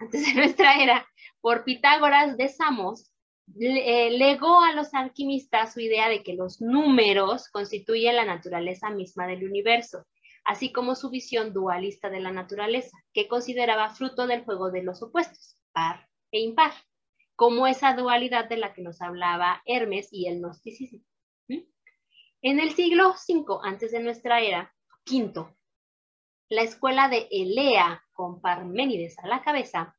antes de nuestra era, por Pitágoras de Samos, eh, legó a los alquimistas su idea de que los números constituyen la naturaleza misma del universo, así como su visión dualista de la naturaleza, que consideraba fruto del juego de los opuestos, par e impar, como esa dualidad de la que nos hablaba Hermes y el gnosticismo. En el siglo V antes de nuestra era, quinto, la escuela de Elea, con Parménides a la cabeza,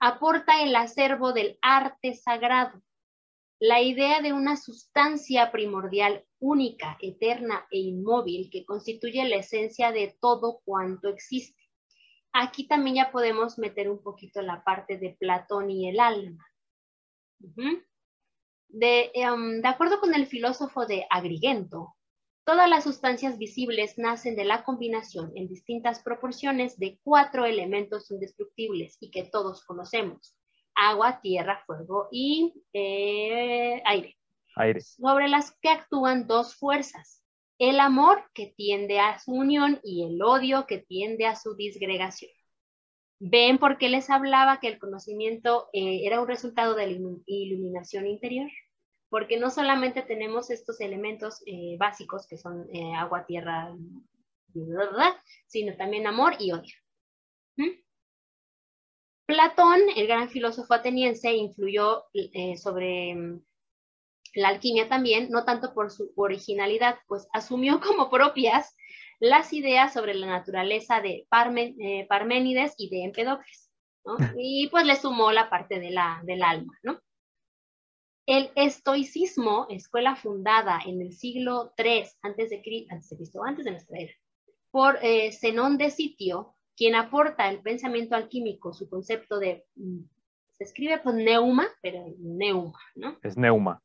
aporta el acervo del arte sagrado, la idea de una sustancia primordial única, eterna e inmóvil que constituye la esencia de todo cuanto existe. Aquí también ya podemos meter un poquito la parte de Platón y el alma. de, em, de acuerdo con el filósofo de Agrigento, Todas las sustancias visibles nacen de la combinación en distintas proporciones de cuatro elementos indestructibles y que todos conocemos. Agua, tierra, fuego y eh, aire. Aire. Sobre las que actúan dos fuerzas. El amor que tiende a su unión y el odio que tiende a su disgregación. ¿Ven por qué les hablaba que el conocimiento eh, era un resultado de la iluminación interior? Porque no solamente tenemos estos elementos eh, básicos que son eh, agua, tierra, sino también amor y odio. ¿Mm? Platón, el gran filósofo ateniense, influyó eh, sobre mm, la alquimia también, no tanto por su originalidad, pues asumió como propias las ideas sobre la naturaleza de Parménides y de Empedocles, ¿no? Y pues le sumó la parte de la, del alma, ¿no? El estoicismo, escuela fundada en el siglo III antes de, Cristo, antes de nuestra era, por eh, Zenón de Sitio, quien aporta el pensamiento alquímico su concepto de, mm, se escribe pues neuma, pero neuma, ¿no? Es neuma.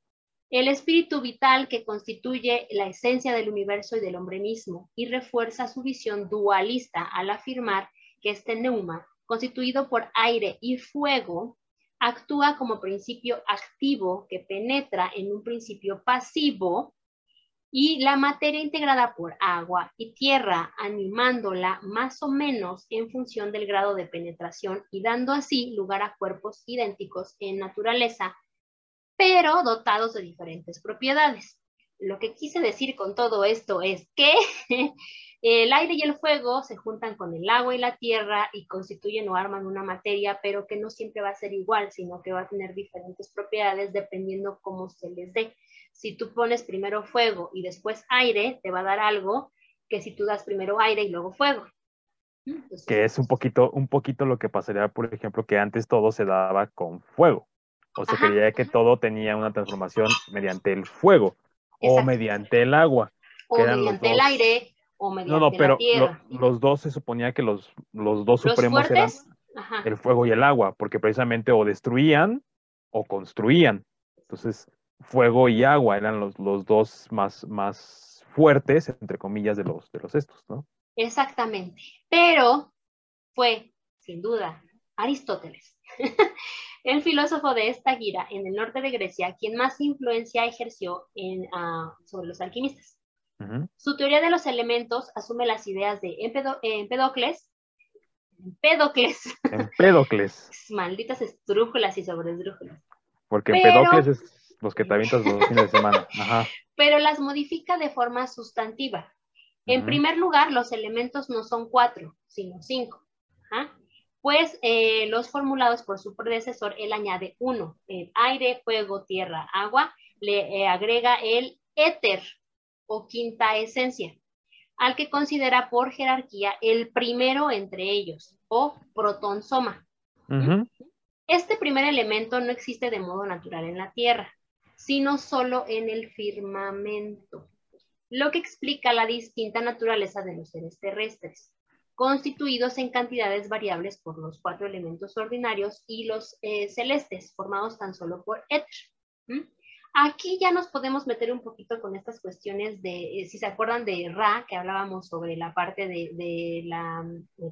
El espíritu vital que constituye la esencia del universo y del hombre mismo y refuerza su visión dualista al afirmar que este neuma, constituido por aire y fuego, actúa como principio activo que penetra en un principio pasivo y la materia integrada por agua y tierra, animándola más o menos en función del grado de penetración y dando así lugar a cuerpos idénticos en naturaleza, pero dotados de diferentes propiedades. Lo que quise decir con todo esto es que El aire y el fuego se juntan con el agua y la tierra y constituyen o arman una materia, pero que no siempre va a ser igual, sino que va a tener diferentes propiedades dependiendo cómo se les dé. Si tú pones primero fuego y después aire, te va a dar algo que si tú das primero aire y luego fuego. que es un poquito, un poquito lo que pasaría, por ejemplo, que antes todo se daba con fuego. O se creía que todo tenía una transformación mediante el fuego o mediante el agua. O mediante el aire no, no, pero los dos se suponía que los, los dos supremos eran el fuego y el agua, porque precisamente o destruían o construían. Entonces, fuego y agua eran los, los dos más, más fuertes, entre comillas, de los, de los estos, ¿no? Exactamente. Pero fue, sin duda, Aristóteles, el filósofo de esta gira en el norte de Grecia, quien más influencia ejerció en, ah, sobre los alquimistas. Su teoría de los elementos asume las ideas de Empedocles, Empedocles. Empedocles. Malditas estrújulas y sobresdrújulas. Porque Empedocles es los que te avientas los fines de semana. Pero las modifica de forma sustantiva. En primer lugar, los elementos no son cuatro, sino cinco. Pues eh, los formulados por su predecesor, él añade uno, el aire, fuego, tierra, agua, le eh, agrega el éter o quinta esencia, al que considera por jerarquía el primero entre ellos, o protonsoma. Este primer elemento no existe de modo natural en la Tierra, sino solo en el firmamento lo que explica la distinta naturaleza de los seres terrestres, constituidos en cantidades variables por los cuatro elementos ordinarios y los eh, celestes, formados tan solo por éter. Aquí ya nos podemos meter un poquito con estas cuestiones de, eh, si se acuerdan de Ra, que hablábamos sobre la parte de, la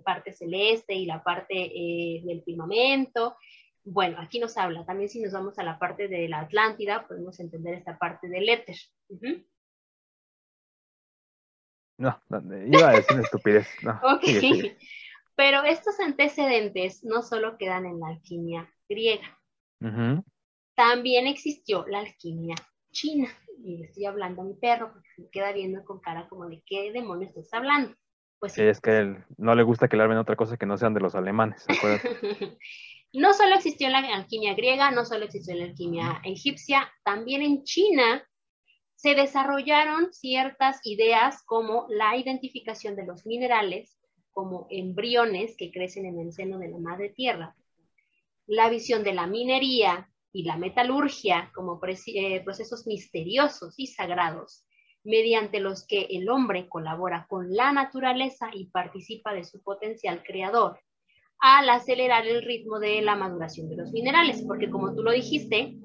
parte celeste y la parte eh, del firmamento. Bueno, aquí nos habla, también si nos vamos a la parte de la Atlántida, podemos entender esta parte del éter. No, iba a decir una estupidez. Pero estos antecedentes no solo quedan en la alquimia griega. También existió la alquimia china. Y le estoy hablando a mi perro porque se me queda viendo con cara como de qué demonios estás hablando. Pues sí. Es que él no le gusta que le hablen otra cosa que no sean de los alemanes. no solo existió la alquimia griega, no solo existió la alquimia egipcia, también en China se desarrollaron ciertas ideas como la identificación de los minerales como embriones que crecen en el seno de la madre tierra, la visión de la minería y la metalurgia como eh, procesos misteriosos y sagrados, mediante los que el hombre colabora con la naturaleza y participa de su potencial creador, al acelerar el ritmo de la maduración de los minerales, porque como tú lo dijiste,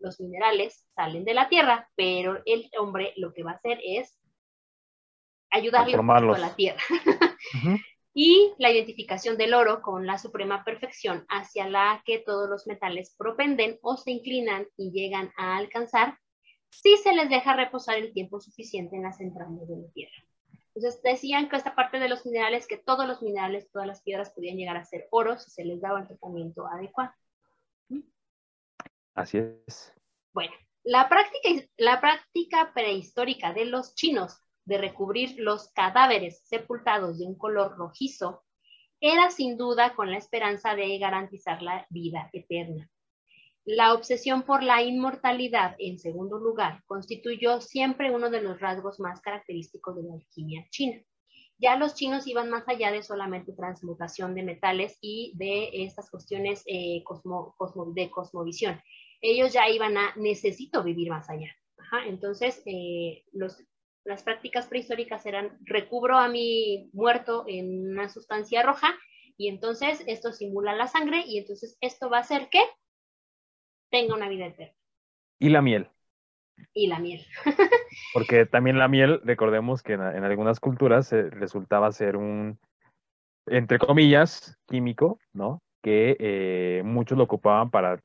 los minerales salen de la tierra, pero el hombre lo que va a hacer es ayudarle a la tierra. Y la identificación del oro con la suprema perfección hacia la que todos los metales propenden o se inclinan y llegan a alcanzar si se les deja reposar el tiempo suficiente en las entrañas de la tierra. Entonces decían que esta parte de los minerales, que todos los minerales, todas las piedras podían llegar a ser oro si se les daba el tratamiento adecuado. Así es. Bueno, la práctica, la práctica prehistórica de los chinos de recubrir los cadáveres sepultados de un color rojizo era sin duda con la esperanza de garantizar la vida eterna. La obsesión por la inmortalidad, en segundo lugar, constituyó siempre uno de los rasgos más característicos de la alquimia china. Ya los chinos iban más allá de solamente transmutación de metales y de estas cuestiones eh, de cosmovisión ellos ya iban a necesito vivir más allá. entonces, eh, las prácticas prehistóricas eran recubro a mi muerto en una sustancia roja y entonces esto simula la sangre y entonces esto va a hacer que tenga una vida eterna. Y la miel. Y la miel. Porque también la miel, recordemos que en, algunas culturas eh, resultaba ser un, entre comillas, químico, ¿no? Que eh, muchos lo ocupaban para,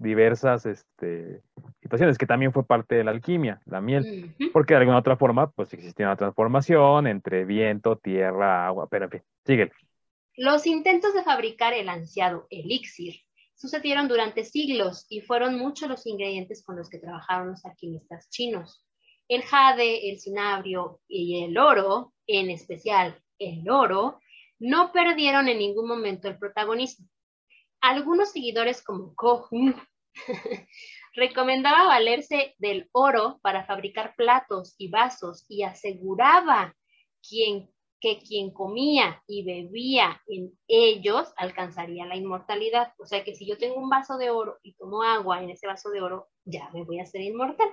diversas este, situaciones, que también fue parte de la alquimia, la miel, porque de alguna otra forma, pues existía una transformación entre viento, tierra, agua, pero en fin, sigue. Los intentos de fabricar el ansiado elixir sucedieron durante siglos y fueron muchos los ingredientes con los que trabajaron los alquimistas chinos. El jade, el cinabrio y el oro, en especial el oro, no perdieron en ningún momento el protagonismo. Algunos seguidores como Ko recomendaba valerse del oro para fabricar platos y vasos y aseguraba quien, que quien comía y bebía en ellos alcanzaría la inmortalidad. O sea que si yo tengo un vaso de oro y tomo agua en ese vaso de oro, ya me voy a hacer inmortal.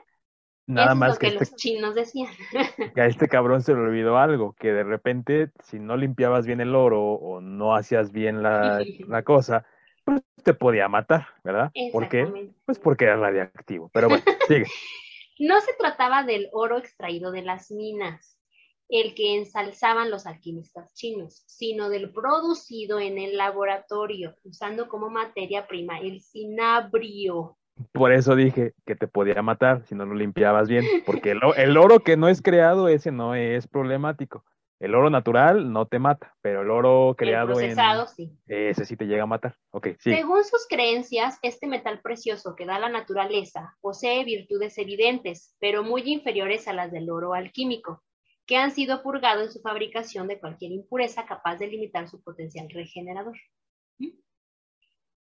Nada más lo que, este los chinos decían. Que a este cabrón se le olvidó algo, que de repente si no limpiabas bien el oro o no hacías bien la, la cosa, pues te podía matar, ¿verdad? ¿Por qué? Pues porque era radiactivo. Pero bueno, sigue. No se trataba del oro extraído de las minas, el que ensalzaban los alquimistas chinos, sino del producido en el laboratorio, usando como materia prima el cinabrio. Por eso dije que te podía matar si no lo limpiabas bien, porque el, oro que no es creado, ese no es problemático. El oro natural no te mata, pero el oro creado procesado, sí. ese sí te llega a matar. Okay, sí. Según sus creencias, este metal precioso que da la naturaleza posee virtudes evidentes, pero muy inferiores a las del oro alquímico, que han sido purgados en su fabricación de cualquier impureza capaz de limitar su potencial regenerador. ¿Mm?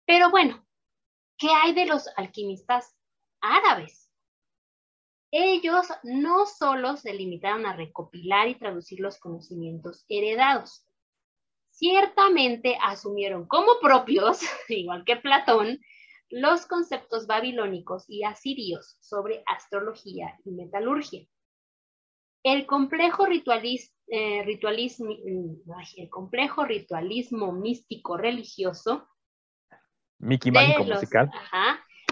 Pero bueno, ¿qué hay de los alquimistas árabes? Ellos no solo se limitaron a recopilar y traducir los conocimientos heredados, ciertamente asumieron como propios, igual que Platón, los conceptos babilónicos y asirios sobre astrología y metalurgia. El complejo, eh, ritualismo, el complejo ritualismo místico religioso Mickey de, los,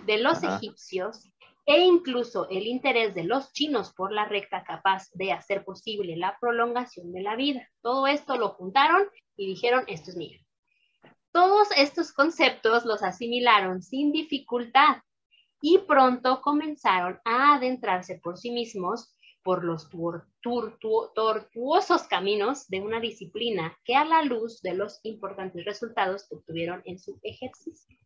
de los egipcios e incluso el interés de los chinos por la recta capaz de hacer posible la prolongación de la vida. Todo esto lo juntaron y dijeron, esto es mío. Todos estos conceptos los asimilaron sin dificultad y pronto comenzaron a adentrarse por sí mismos por los tortuosos caminos de una disciplina que a la luz de los importantes resultados obtuvieron en su ejercicio.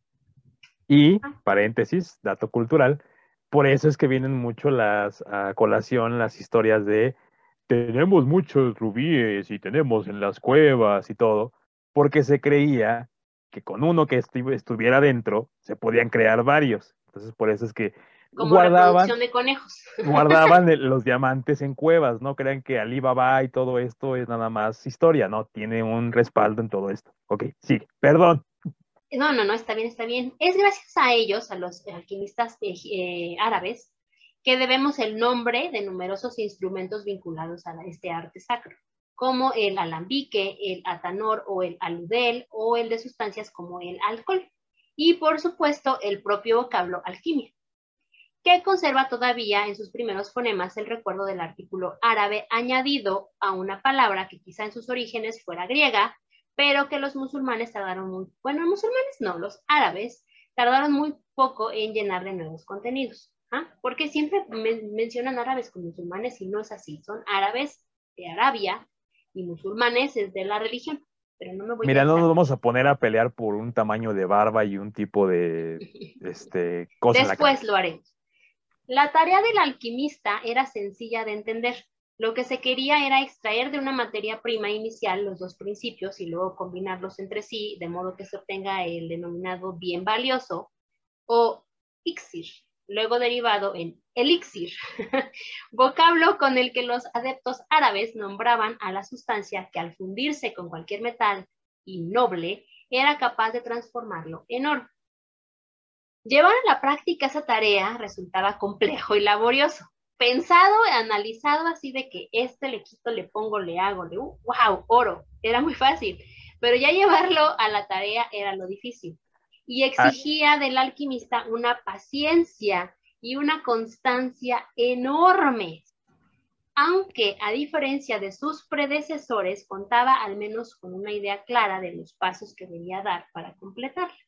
Y, paréntesis, dato cultural, por eso es que vienen mucho las a colación las historias de tenemos muchos rubíes y tenemos en las cuevas y todo, porque se creía que con uno que estuviera dentro se podían crear varios. Entonces por eso es que guardaban de conejos. guardaban los diamantes en cuevas, no crean que Alibaba y todo esto es nada más historia, no, tiene un respaldo en todo esto. Ok, sí, perdón. No, no, no, está bien, está bien. Es gracias a ellos, a los alquimistas eh, eh, árabes, que debemos el nombre de numerosos instrumentos vinculados a este arte sacro, como el alambique, el atanor o el aludel, o el de sustancias como el alcohol, y por supuesto el propio vocablo alquimia, que conserva todavía en sus primeros fonemas el recuerdo del artículo árabe añadido a una palabra que quizá en sus orígenes fuera griega, pero que los musulmanes tardaron muy, bueno, musulmanes no, los árabes tardaron muy poco en llenar de nuevos contenidos, ¿ah? porque siempre mencionan árabes con musulmanes y no es así, son árabes de Arabia y musulmanes es de la religión. Pero no me voy Mira, no nos vamos a poner a pelear por un tamaño de barba y un tipo de este, cosa. Después lo haremos. La tarea del alquimista era sencilla de entender. Lo que se quería era extraer de una materia prima inicial los dos principios y luego combinarlos entre sí, de modo que se obtenga el denominado bien valioso o ixir, luego derivado en elixir, vocablo con el que los adeptos árabes nombraban a la sustancia que al fundirse con cualquier metal innoble era capaz de transformarlo en oro. Llevar a la práctica esa tarea resultaba complejo y laborioso pensado, analizado así de que este le quito, le pongo, le hago, le, uh, wow, oro, era muy fácil, pero ya llevarlo a la tarea era lo difícil. Y exigía del alquimista una paciencia y una constancia enorme, aunque a diferencia de sus predecesores contaba al menos con una idea clara de los pasos que debía dar para completarla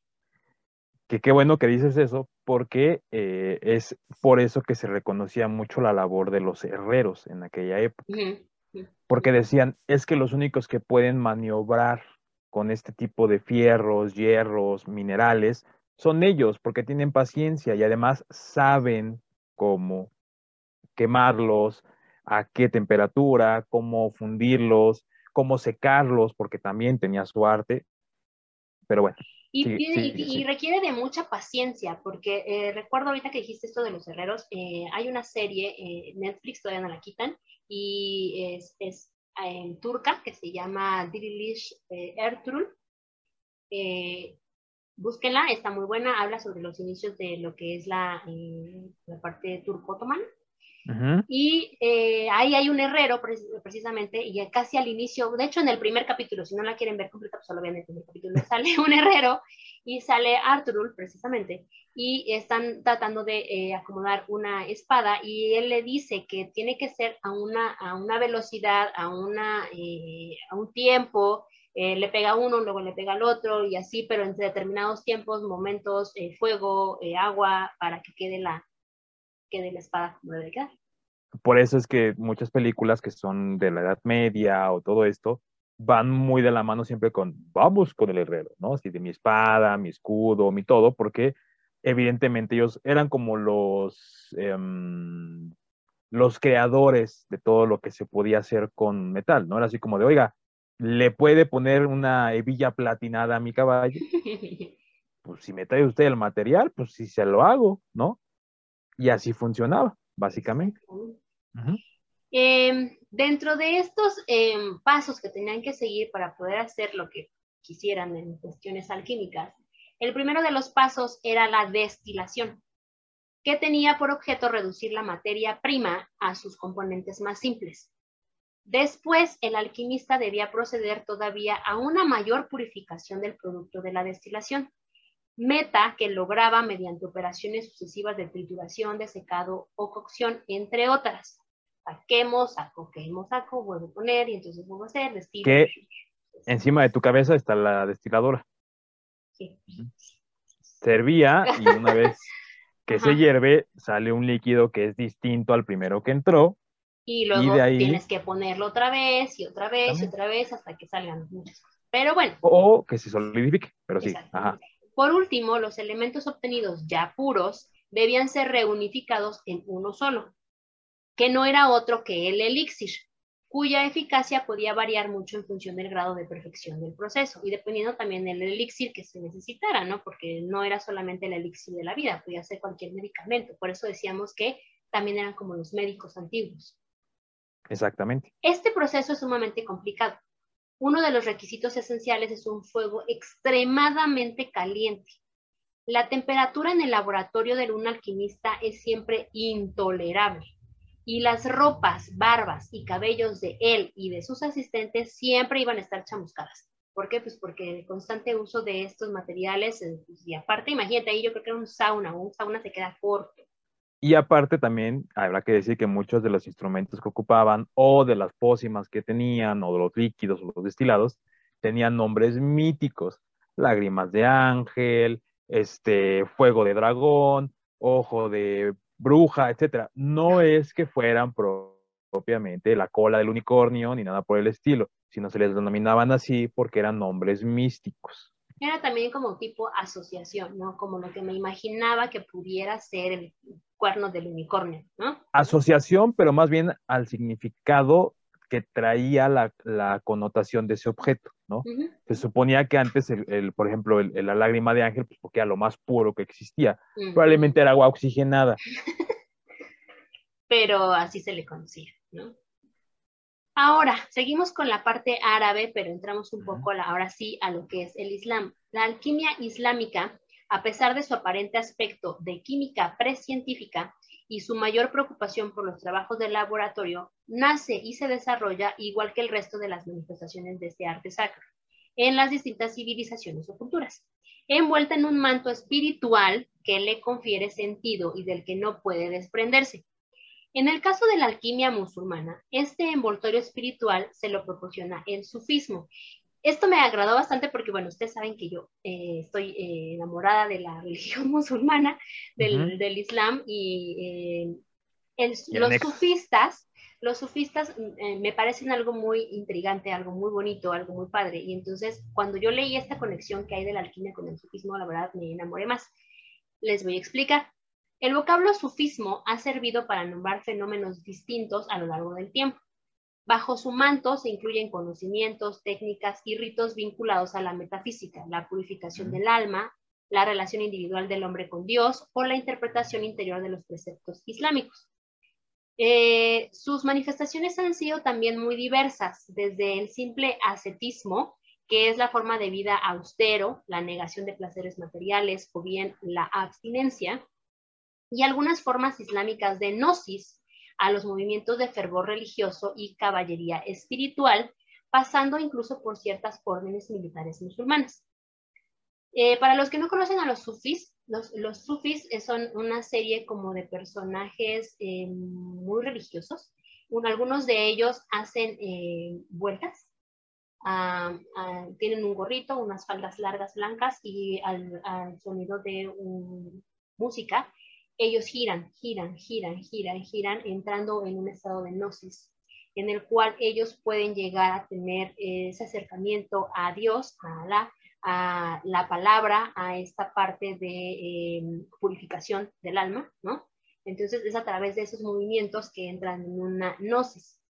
que qué bueno que dices eso, porque eh, es por eso que se reconocía mucho la labor de los herreros en aquella época. Porque decían, es que los únicos que pueden maniobrar con este tipo de fierros, hierros, minerales, son ellos, porque tienen paciencia y además saben cómo quemarlos, a qué temperatura, cómo fundirlos, cómo secarlos, porque también tenía su arte. Pero bueno, y, requiere de mucha paciencia, porque eh, recuerdo ahorita que dijiste esto de los herreros, eh, hay una serie, eh, Netflix todavía no la quitan, y es, es en turca que se llama Dirilish Ertuğrul. búsquenla, está muy buena, habla sobre los inicios de lo que es la, la parte turco-otomana. Y eh, ahí hay un herrero precisamente, y casi al inicio, de hecho en el primer capítulo, si no la quieren ver completa, pues solo vean el primer capítulo, sale un herrero y sale Arthur precisamente y están tratando de eh, acomodar una espada y él le dice que tiene que ser a una, a una velocidad, a, una, eh, a un tiempo, eh, le pega uno, luego le pega al otro y así, pero en determinados tiempos, momentos, fuego, agua, para que quede la, quede la espada como. Por eso es que muchas películas que son de la Edad Media o todo esto, van muy de la mano siempre con, vamos con el herrero, ¿no? Así de mi espada, mi escudo, mi todo, porque evidentemente ellos eran como los, em, los creadores de todo lo que se podía hacer con metal, ¿no? Era así como de, oiga, ¿le puede poner una hebilla platinada a mi caballo? Pues si me trae usted el material, pues sí se lo hago, ¿no? Y así funcionaba, básicamente. Em, dentro de estos em, pasos que tenían que seguir para poder hacer lo que quisieran en cuestiones alquímicas, el primero de los pasos era la destilación, que tenía por objeto reducir la materia prima a sus componentes más simples. Después, el alquimista debía proceder todavía a una mayor purificación del producto de la destilación, meta que lograba mediante operaciones sucesivas de trituración, de secado o cocción, entre otras saquemos, saco, quemo, saco, vuelvo a poner y entonces vuelvo a hacer, destilo. Que encima de tu cabeza está la destiladora. Sí. Servía y una vez que se hierve sale un líquido que es distinto al primero que entró. Y luego tienes que ponerlo otra vez y otra vez y otra vez hasta que salgan muchas cosas. Pero bueno. O que se solidifique, pero sí. Por último, los elementos obtenidos ya puros debían ser reunificados en uno solo que no era otro que el elixir, cuya eficacia podía variar mucho en función del grado de perfección del proceso y dependiendo también del elixir que se necesitara, ¿no? Porque no era solamente el elixir de la vida, podía ser cualquier medicamento. Por eso decíamos que también eran como los médicos antiguos. Exactamente. Este proceso es sumamente complicado. Uno de los requisitos esenciales es un fuego extremadamente caliente. La temperatura en el laboratorio de un alquimista es siempre intolerable y las ropas, barbas y cabellos de él y de sus asistentes siempre iban a estar chamuscadas. ¿Por qué? Pues porque el constante uso de estos materiales, eh, pues, y aparte, imagínate ahí, yo creo que era un sauna, un sauna se queda corto. Y aparte también habrá que decir que muchos de los instrumentos que ocupaban o de las pócimas que tenían o de los líquidos o los destilados tenían nombres míticos, lágrimas de ángel, este fuego de dragón, ojo de bruja, etcétera. No es que fueran propiamente la cola del unicornio ni nada por el estilo, sino se les denominaban así porque eran nombres místicos. Era también como tipo asociación, ¿no? Como lo que me imaginaba que pudiera ser el cuerno del unicornio, ¿no? Asociación, pero más bien al significado que traía la, connotación de ese objeto, ¿no? Se suponía que antes, el, por ejemplo, la lágrima de ángel, pues porque era lo más puro que existía, probablemente era agua oxigenada. pero así se le conocía, ¿no? Ahora, seguimos con la parte árabe, pero entramos un poco ahora sí a lo que es el Islam. La alquimia islámica, a pesar de su aparente aspecto de química precientífica, y su mayor preocupación por los trabajos del laboratorio nace y se desarrolla igual que el resto de las manifestaciones de este arte sacro en las distintas civilizaciones o culturas, envuelta en un manto espiritual que le confiere sentido y del que no puede desprenderse. En el caso de la alquimia musulmana, este envoltorio espiritual se lo proporciona el sufismo esto me agradó bastante porque, bueno, ustedes saben que yo eh, estoy eh, enamorada de la religión musulmana, del, del Islam, y, eh, los sufistas, los sufistas me parecen algo muy intrigante, algo muy bonito, algo muy padre. Y entonces, cuando yo leí esta conexión que hay de la alquimia con el sufismo, la verdad me enamoré más. Les voy a explicar. El vocablo sufismo ha servido para nombrar fenómenos distintos a lo largo del tiempo. Bajo su manto se incluyen conocimientos, técnicas y ritos vinculados a la metafísica, la purificación del alma, la relación individual del hombre con Dios o la interpretación interior de los preceptos islámicos. Eh, sus manifestaciones han sido también muy diversas, desde el simple ascetismo, que es la forma de vida austero, la negación de placeres materiales o bien la abstinencia, y algunas formas islámicas de gnosis, a los movimientos de fervor religioso y caballería espiritual, pasando incluso por ciertas órdenes militares musulmanas. Eh, para los que no conocen a los sufis, los, los sufis son una serie como de personajes eh, muy religiosos. algunos de ellos hacen eh, vueltas, ah, ah, tienen un gorrito, unas faldas largas blancas y al, al sonido de música, ellos giran, giran, giran, giran, giran, entrando en un estado de gnosis en el cual ellos pueden llegar a tener ese acercamiento a Dios, a la, a la palabra, a esta parte de em, purificación del alma, ¿no? Entonces es a través de esos movimientos que entran en una gnosis.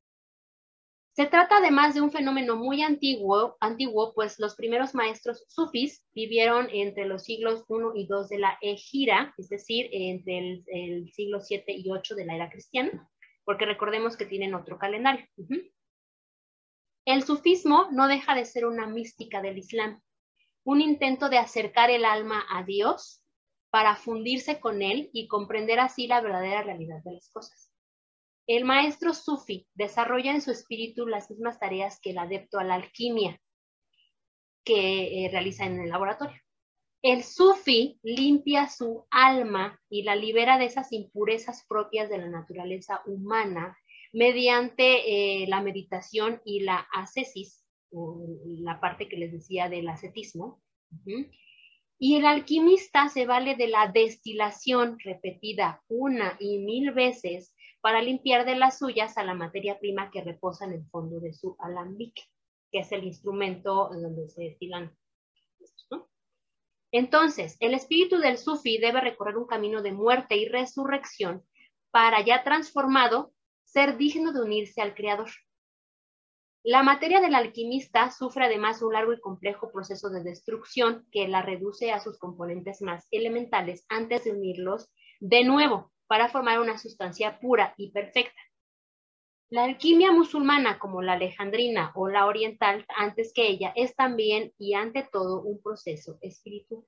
Se trata además de un fenómeno muy antiguo, antiguo, pues los primeros maestros sufis vivieron entre los siglos I y II de la Egira, es decir, entre el, siglo 7 y 8 de la era cristiana porque recordemos que tienen otro calendario. El sufismo no deja de ser una mística del Islam, un intento de acercar el alma a Dios para fundirse con él y comprender así la verdadera realidad de las cosas. El maestro sufi desarrolla en su espíritu las mismas tareas que el adepto a la alquimia que eh, realiza en el laboratorio. El sufi limpia su alma y la libera de esas impurezas propias de la naturaleza humana mediante eh, la meditación y la ascesis, la parte que les decía del ascetismo. Y el alquimista se vale de la destilación repetida una y mil veces para limpiar de las suyas a la materia prima que reposa en el fondo de su alambique, que es el instrumento donde se destilan entonces, el espíritu del sufi debe recorrer un camino de muerte y resurrección para ya transformado ser digno de unirse al Creador. La materia del alquimista sufre además un largo y complejo proceso de destrucción que la reduce a sus componentes más elementales antes de unirlos de nuevo para formar una sustancia pura y perfecta. La alquimia musulmana, como la alejandrina o la oriental, antes que ella, es también y ante todo un proceso espiritual.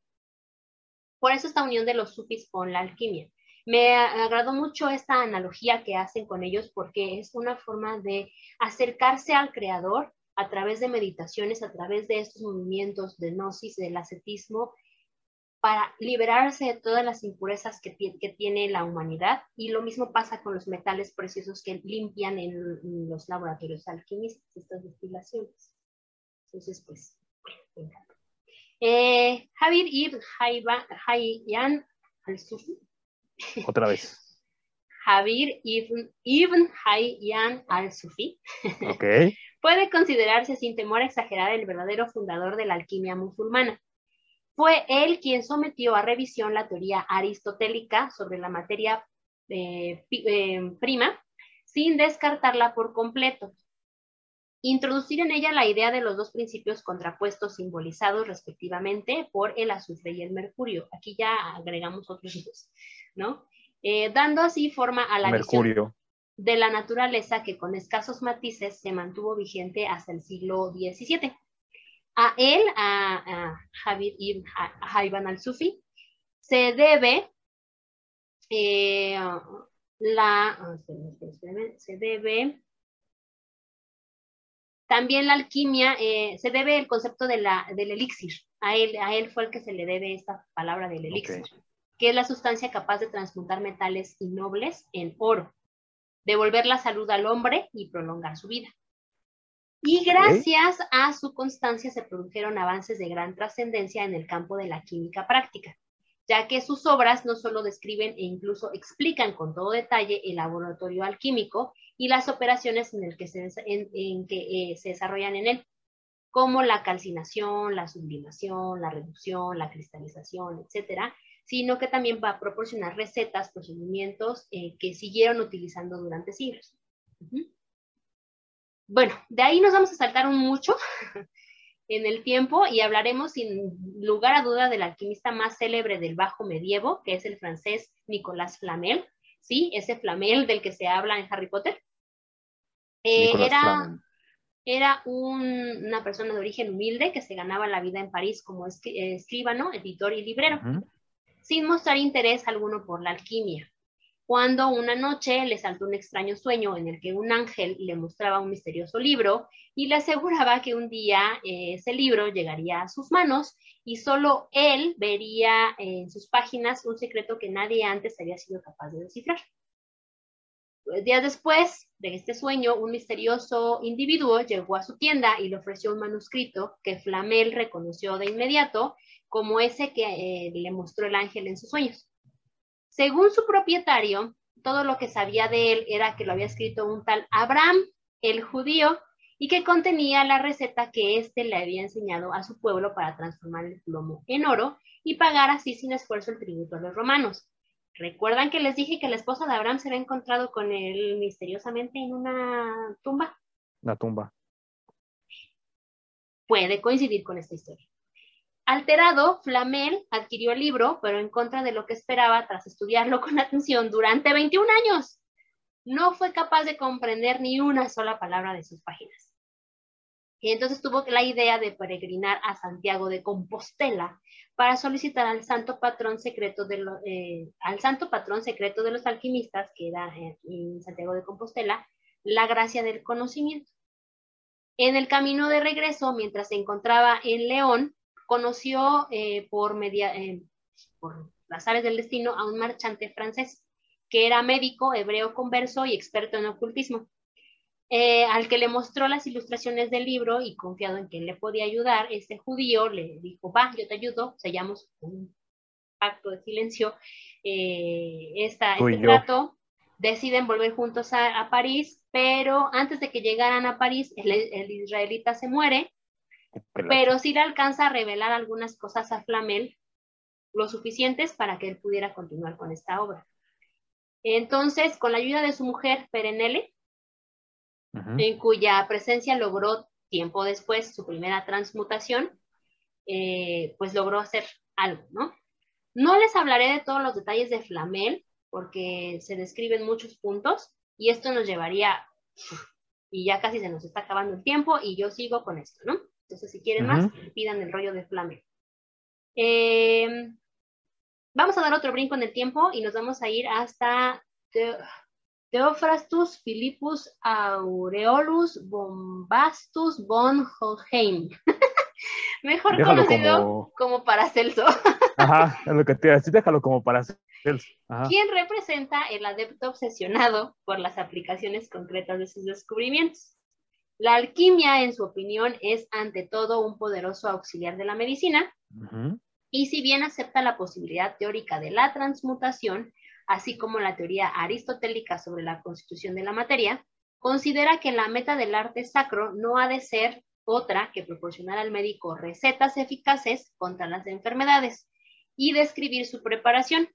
Por eso esta unión de los sufis con la alquimia. Me agradó mucho esta analogía que hacen con ellos porque es una forma de acercarse al creador a través de meditaciones, a través de estos movimientos de gnosis, del ascetismo para liberarse de todas las impurezas que, tiene la humanidad. Y lo mismo pasa con los metales preciosos que limpian en, los laboratorios alquimistas, estas destilaciones. Entonces, pues, eh, Javier Ibn Hayyan al-Sufi. Otra vez. Javier Ibn, Ibn Hayyan al-Sufi. Okay. puede considerarse sin temor a exagerar el verdadero fundador de la alquimia musulmana fue él quien sometió a revisión la teoría aristotélica sobre la materia eh, eh, prima sin descartarla por completo. Introducir en ella la idea de los dos principios contrapuestos simbolizados respectivamente por el azufre y el mercurio. Aquí ya agregamos otros dos, ¿no? Eh, dando así forma a la mercurio. de la naturaleza que con escasos matices se mantuvo vigente hasta el siglo XVII. A él, a, Javid ibn Hayban al-Sufi, se debe eh, la, ah, se debe también la alquimia, eh, se debe el concepto de la, del elixir. A él, a él fue el que se le debe esta palabra del elixir, que es la sustancia capaz de transmutar metales innobles en oro, devolver la salud al hombre y prolongar su vida. Y gracias a su constancia se produjeron avances de gran trascendencia en el campo de la química práctica, ya que sus obras no solo describen e incluso explican con todo detalle el laboratorio alquímico y las operaciones en, el que, se, en, que eh, se desarrollan en él, como la calcinación, la sublimación, la reducción, la cristalización, etcétera, sino que también va a proporcionar recetas, procedimientos eh, que siguieron utilizando durante siglos. Bueno, de ahí nos vamos a saltar un mucho en el tiempo y hablaremos sin lugar a duda del alquimista más célebre del bajo medievo, que es el francés Nicolas Flamel, ¿sí? Ese Flamel del que se habla en Harry Potter. Eh, era, era una persona de origen humilde que se ganaba la vida en París como escribano, editor y librero, sin mostrar interés alguno por la alquimia. Cuando una noche le saltó un extraño sueño en el que un ángel le mostraba un misterioso libro y le aseguraba que un día eh, ese libro llegaría a sus manos y solo él vería en sus páginas un secreto que nadie antes había sido capaz de descifrar. Pues, días después de este sueño, un misterioso individuo llegó a su tienda y le ofreció un manuscrito que Flamel reconoció de inmediato como ese que eh, le mostró el ángel en sus sueños. Según su propietario, todo lo que sabía de él era que lo había escrito un tal Abraham, el judío, y que contenía la receta que éste le había enseñado a su pueblo para transformar el plomo en oro y pagar así sin esfuerzo el tributo a los romanos. ¿Recuerdan que les dije que la esposa de Abraham se había encontrado con él misteriosamente en una tumba? Una tumba. Puede coincidir con esta historia. Alterado, Flamel adquirió el libro, pero en contra de lo que esperaba tras estudiarlo con atención durante 21 años. No fue capaz de comprender ni una sola palabra de sus páginas. Y entonces tuvo la idea de peregrinar a Santiago de Compostela para solicitar al santo patrón secreto de, eh, al santo patrón secreto de los alquimistas, que era en Santiago de Compostela, la gracia del conocimiento. En el camino de regreso, mientras se encontraba en León, conoció eh, por, media, eh, por las aves del destino a un marchante francés que era médico, hebreo converso y experto en ocultismo, eh, al que le mostró las ilustraciones del libro y confiado en que él le podía ayudar, este judío le dijo, va, yo te ayudo, sellamos un pacto de silencio, esta, este trato, deciden volver juntos a, París, pero antes de que llegaran a París, el israelita se muere pero sí le alcanza a revelar algunas cosas a Flamel, lo suficientes para que él pudiera continuar con esta obra. Entonces, con la ayuda de su mujer, Perenelle, en cuya presencia logró tiempo después su primera transmutación, eh, pues logró hacer algo, ¿no? No les hablaré de todos los detalles de Flamel, porque se describen muchos puntos, y esto nos llevaría, y ya casi se nos está acabando el tiempo, y yo sigo con esto, ¿no? Entonces, si quieren más, pidan el rollo de Flame. Eh, vamos a dar otro brinco en el tiempo y nos vamos a ir hasta Theophrastus Philippus Aureolus Bombastus von Hohenheim. Mejor conocido como... Paracelso. Ajá, es lo que te iba a decir, déjalo como Paracelso. ¿Quién representa el adepto obsesionado por las aplicaciones concretas de sus descubrimientos. La alquimia, en su opinión, es ante todo un poderoso auxiliar de la medicina, y si bien acepta la posibilidad teórica de la transmutación, así como la teoría aristotélica sobre la constitución de la materia, considera que la meta del arte sacro no ha de ser otra que proporcionar al médico recetas eficaces contra las enfermedades y describir su preparación,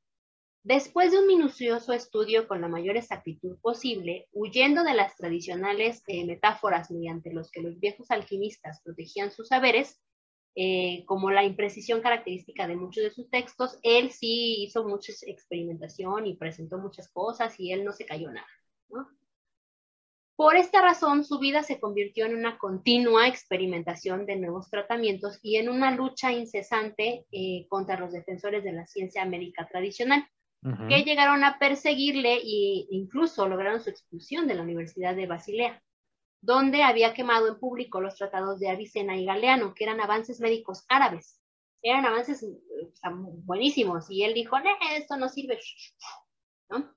Después de un minucioso estudio con la mayor exactitud posible, huyendo de las tradicionales eh, metáforas mediante los que los viejos alquimistas protegían sus saberes, eh, como la imprecisión característica de muchos de sus textos, él sí hizo mucha experimentación y presentó muchas cosas y él no se cayó nada. Por esta razón, su vida se convirtió en una continua experimentación de nuevos tratamientos y en una lucha incesante eh, contra los defensores de la ciencia médica tradicional que llegaron a perseguirle e incluso lograron su expulsión de la Universidad de Basilea, donde había quemado en público los tratados de Avicena y Galeano, que eran avances médicos árabes. Eran avances buenísimos y él dijo, esto no sirve. ¿No?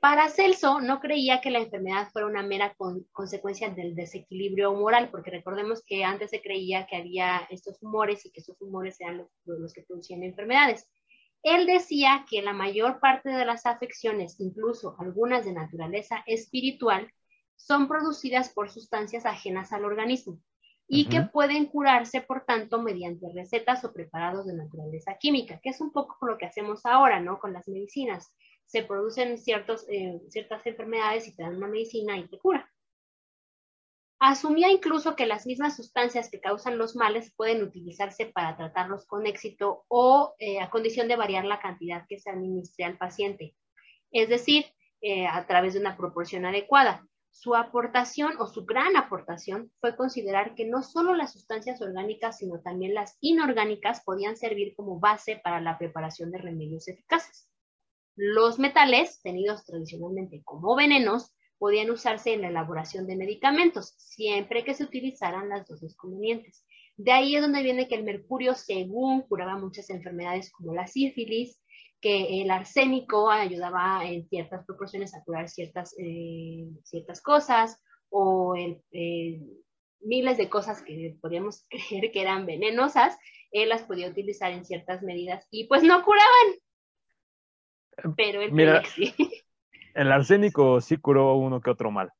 Para Celso no creía que la enfermedad fuera una mera consecuencia del desequilibrio moral, porque recordemos que antes se creía que había estos humores y que esos humores eran los que producían enfermedades. Él decía que la mayor parte de las afecciones, incluso algunas de naturaleza espiritual, son producidas por sustancias ajenas al organismo y que pueden curarse, por tanto, mediante recetas o preparados de naturaleza química, que es un poco lo que hacemos ahora, ¿no? Con las medicinas. Se producen ciertos, eh, ciertas enfermedades y te dan una medicina y te cura. Asumía incluso que las mismas sustancias que causan los males pueden utilizarse para tratarlos con éxito o eh, a condición de variar la cantidad que se administre al paciente, es decir, eh, a través de una proporción adecuada. Su aportación o su gran aportación fue considerar que no solo las sustancias orgánicas, sino también las inorgánicas podían servir como base para la preparación de remedios eficaces. Los metales, tenidos tradicionalmente como venenos, podían usarse en la elaboración de medicamentos, siempre que se utilizaran las dosis convenientes. De ahí es donde viene que el mercurio, según curaba muchas enfermedades como la sífilis, que el arsénico ayudaba en ciertas proporciones a curar ciertas, eh, ciertas cosas, o eh, miles de cosas que podríamos creer que eran venenosas, él las podía utilizar en ciertas medidas y pues no curaban. Pero el Mira, sí. El arsénico sí curó uno que otro mal.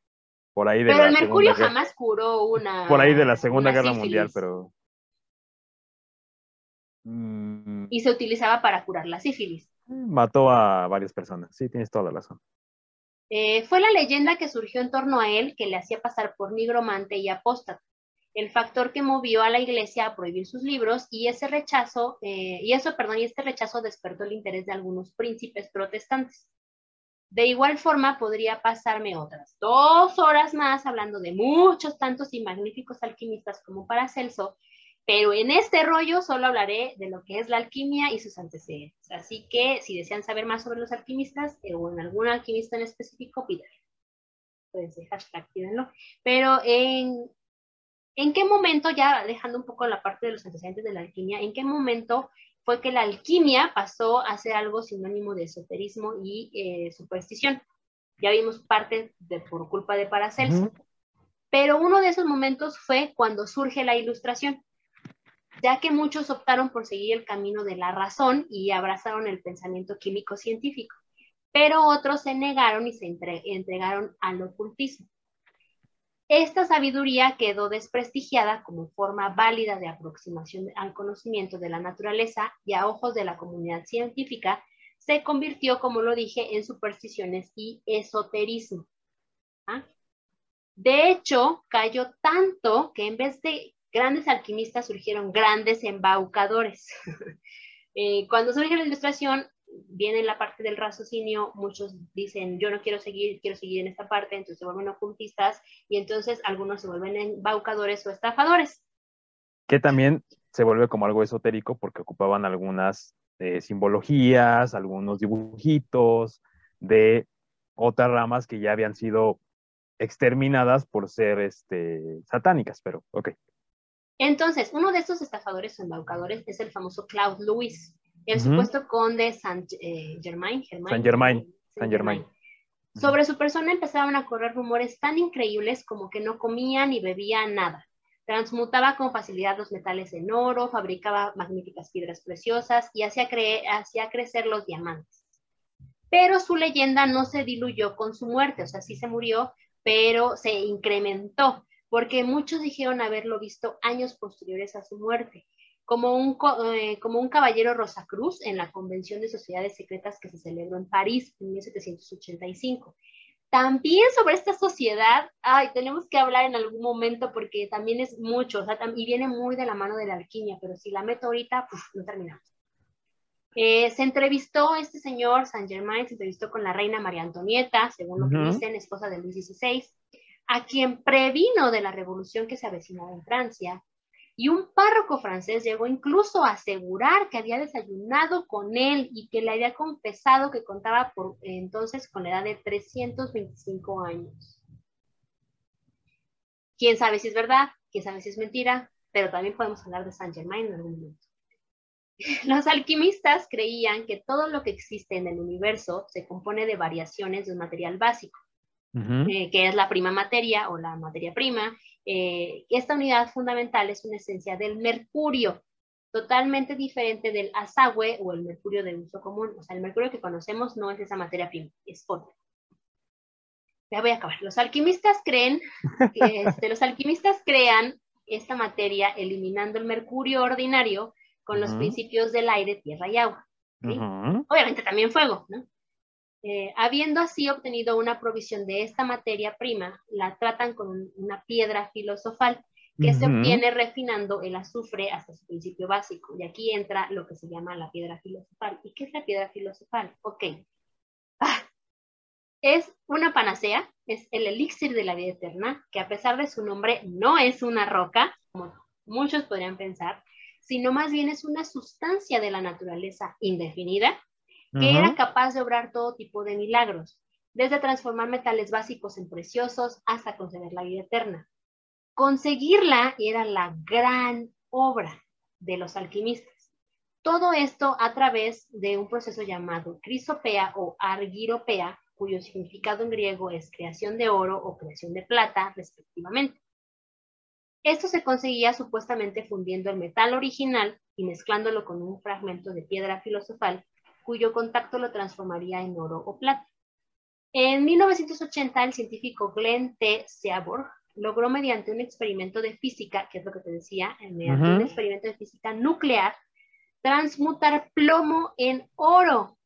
Por ahí de pero el mercurio jamás curó una. Por ahí de la Segunda Guerra Mundial, pero. Mm. Y se utilizaba para curar la sífilis. Mató a varias personas, sí, tienes toda la razón. Eh, fue la leyenda que surgió en torno a él que le hacía pasar por nigromante y apóstata, el factor que movió a la iglesia a prohibir sus libros y ese rechazo, eh, y eso, perdón, y este rechazo despertó el interés de algunos príncipes protestantes. De igual forma, podría pasarme otras dos horas más hablando de muchos tantos y magníficos alquimistas como Paracelso, pero en este rollo solo hablaré de lo que es la alquimia y sus antecedentes. Así que si desean saber más sobre los alquimistas eh, o en algún alquimista en específico, pídanlo. Pueden ser hashtag, pídanlo. Pero en, ¿en qué momento, ya dejando un poco la parte de los antecedentes de la alquimia, en qué momento fue que la alquimia pasó a ser algo sinónimo de esoterismo y eh, superstición. Ya vimos parte de por culpa de Paracelso. Pero uno de esos momentos fue cuando surge la ilustración, ya que muchos optaron por seguir el camino de la razón y abrazaron el pensamiento químico científico, pero otros se negaron y se entregaron al ocultismo. Esta sabiduría quedó desprestigiada como forma válida de aproximación al conocimiento de la naturaleza y a ojos de la comunidad científica se convirtió, como lo dije, en supersticiones y esoterismo. ¿Ah? De hecho, cayó tanto que en vez de grandes alquimistas surgieron grandes embaucadores. Eh, cuando surge la ilustración, viene la parte del raciocinio, muchos dicen, yo no quiero seguir, quiero seguir en esta parte, entonces se vuelven ocultistas y entonces algunos se vuelven embaucadores o estafadores. Que también se vuelve como algo esotérico porque ocupaban algunas eh, simbologías, algunos dibujitos de otras ramas que ya habían sido exterminadas por ser este, satánicas, pero ok. Entonces, uno de estos estafadores o embaucadores es el famoso Claude Louis el supuesto conde Saint eh, Germain, Saint Germain, Saint Germain. Sobre su persona empezaban a correr rumores tan increíbles como que no comía ni bebía nada. Transmutaba con facilidad los metales en oro, fabricaba magníficas piedras preciosas y hacía, hacía crecer los diamantes. Pero su leyenda no se diluyó con su muerte, o sea, sí se murió, pero se incrementó, porque muchos dijeron haberlo visto años posteriores a su muerte como un, eh, como un caballero Rosacruz en la Convención de Sociedades Secretas que se celebró en París en 1785. También sobre esta sociedad, ay, tenemos que hablar en algún momento porque también es mucho, o sea, y viene muy de la mano de la alquimia, pero si la meto ahorita, pues no terminamos. Eh, se entrevistó este señor, Saint Germain, se entrevistó con la reina María Antonieta, según lo que dicen, esposa de Luis XVI, a quien previno de la revolución que se avecinaba en Francia y un párroco francés llegó incluso a asegurar que había desayunado con él y que le había confesado que contaba por entonces con la edad de 325 años. Quién sabe si es verdad, quién sabe si es mentira, pero también podemos hablar de Saint Germain en algún momento. Los alquimistas creían que todo lo que existe en el universo se compone de variaciones de un material básico, eh, que es la prima materia o la materia prima, eh, esta unidad fundamental es una esencia del mercurio, totalmente diferente del azahue o el mercurio de uso común. O sea, el mercurio que conocemos no es esa materia prima, es otro. Ya voy a acabar. Los alquimistas creen, que, este, los alquimistas crean esta materia eliminando el mercurio ordinario con los principios del aire, tierra y agua. Obviamente también fuego, ¿no? Eh, habiendo así obtenido una provisión de esta materia prima, la tratan con una piedra filosofal que se obtiene refinando el azufre hasta su principio básico. Y aquí entra lo que se llama la piedra filosofal. ¿Y qué es la piedra filosofal? Ok. Ah, es una panacea, es el elixir de la vida eterna, que a pesar de su nombre no es una roca, como muchos podrían pensar, sino más bien es una sustancia de la naturaleza indefinida que era capaz de obrar todo tipo de milagros, desde transformar metales básicos en preciosos hasta conceder la vida eterna. Conseguirla era la gran obra de los alquimistas. Todo esto a través de un proceso llamado crisopea o argiropea, cuyo significado en griego es creación de oro o creación de plata, respectivamente. Esto se conseguía supuestamente fundiendo el metal original y mezclándolo con un fragmento de piedra filosofal, cuyo contacto lo transformaría en oro o plata. En 1980, el científico Glenn T. Seaborg logró mediante un experimento de física, que es lo que te decía, mediante un experimento de física nuclear, transmutar plomo en oro.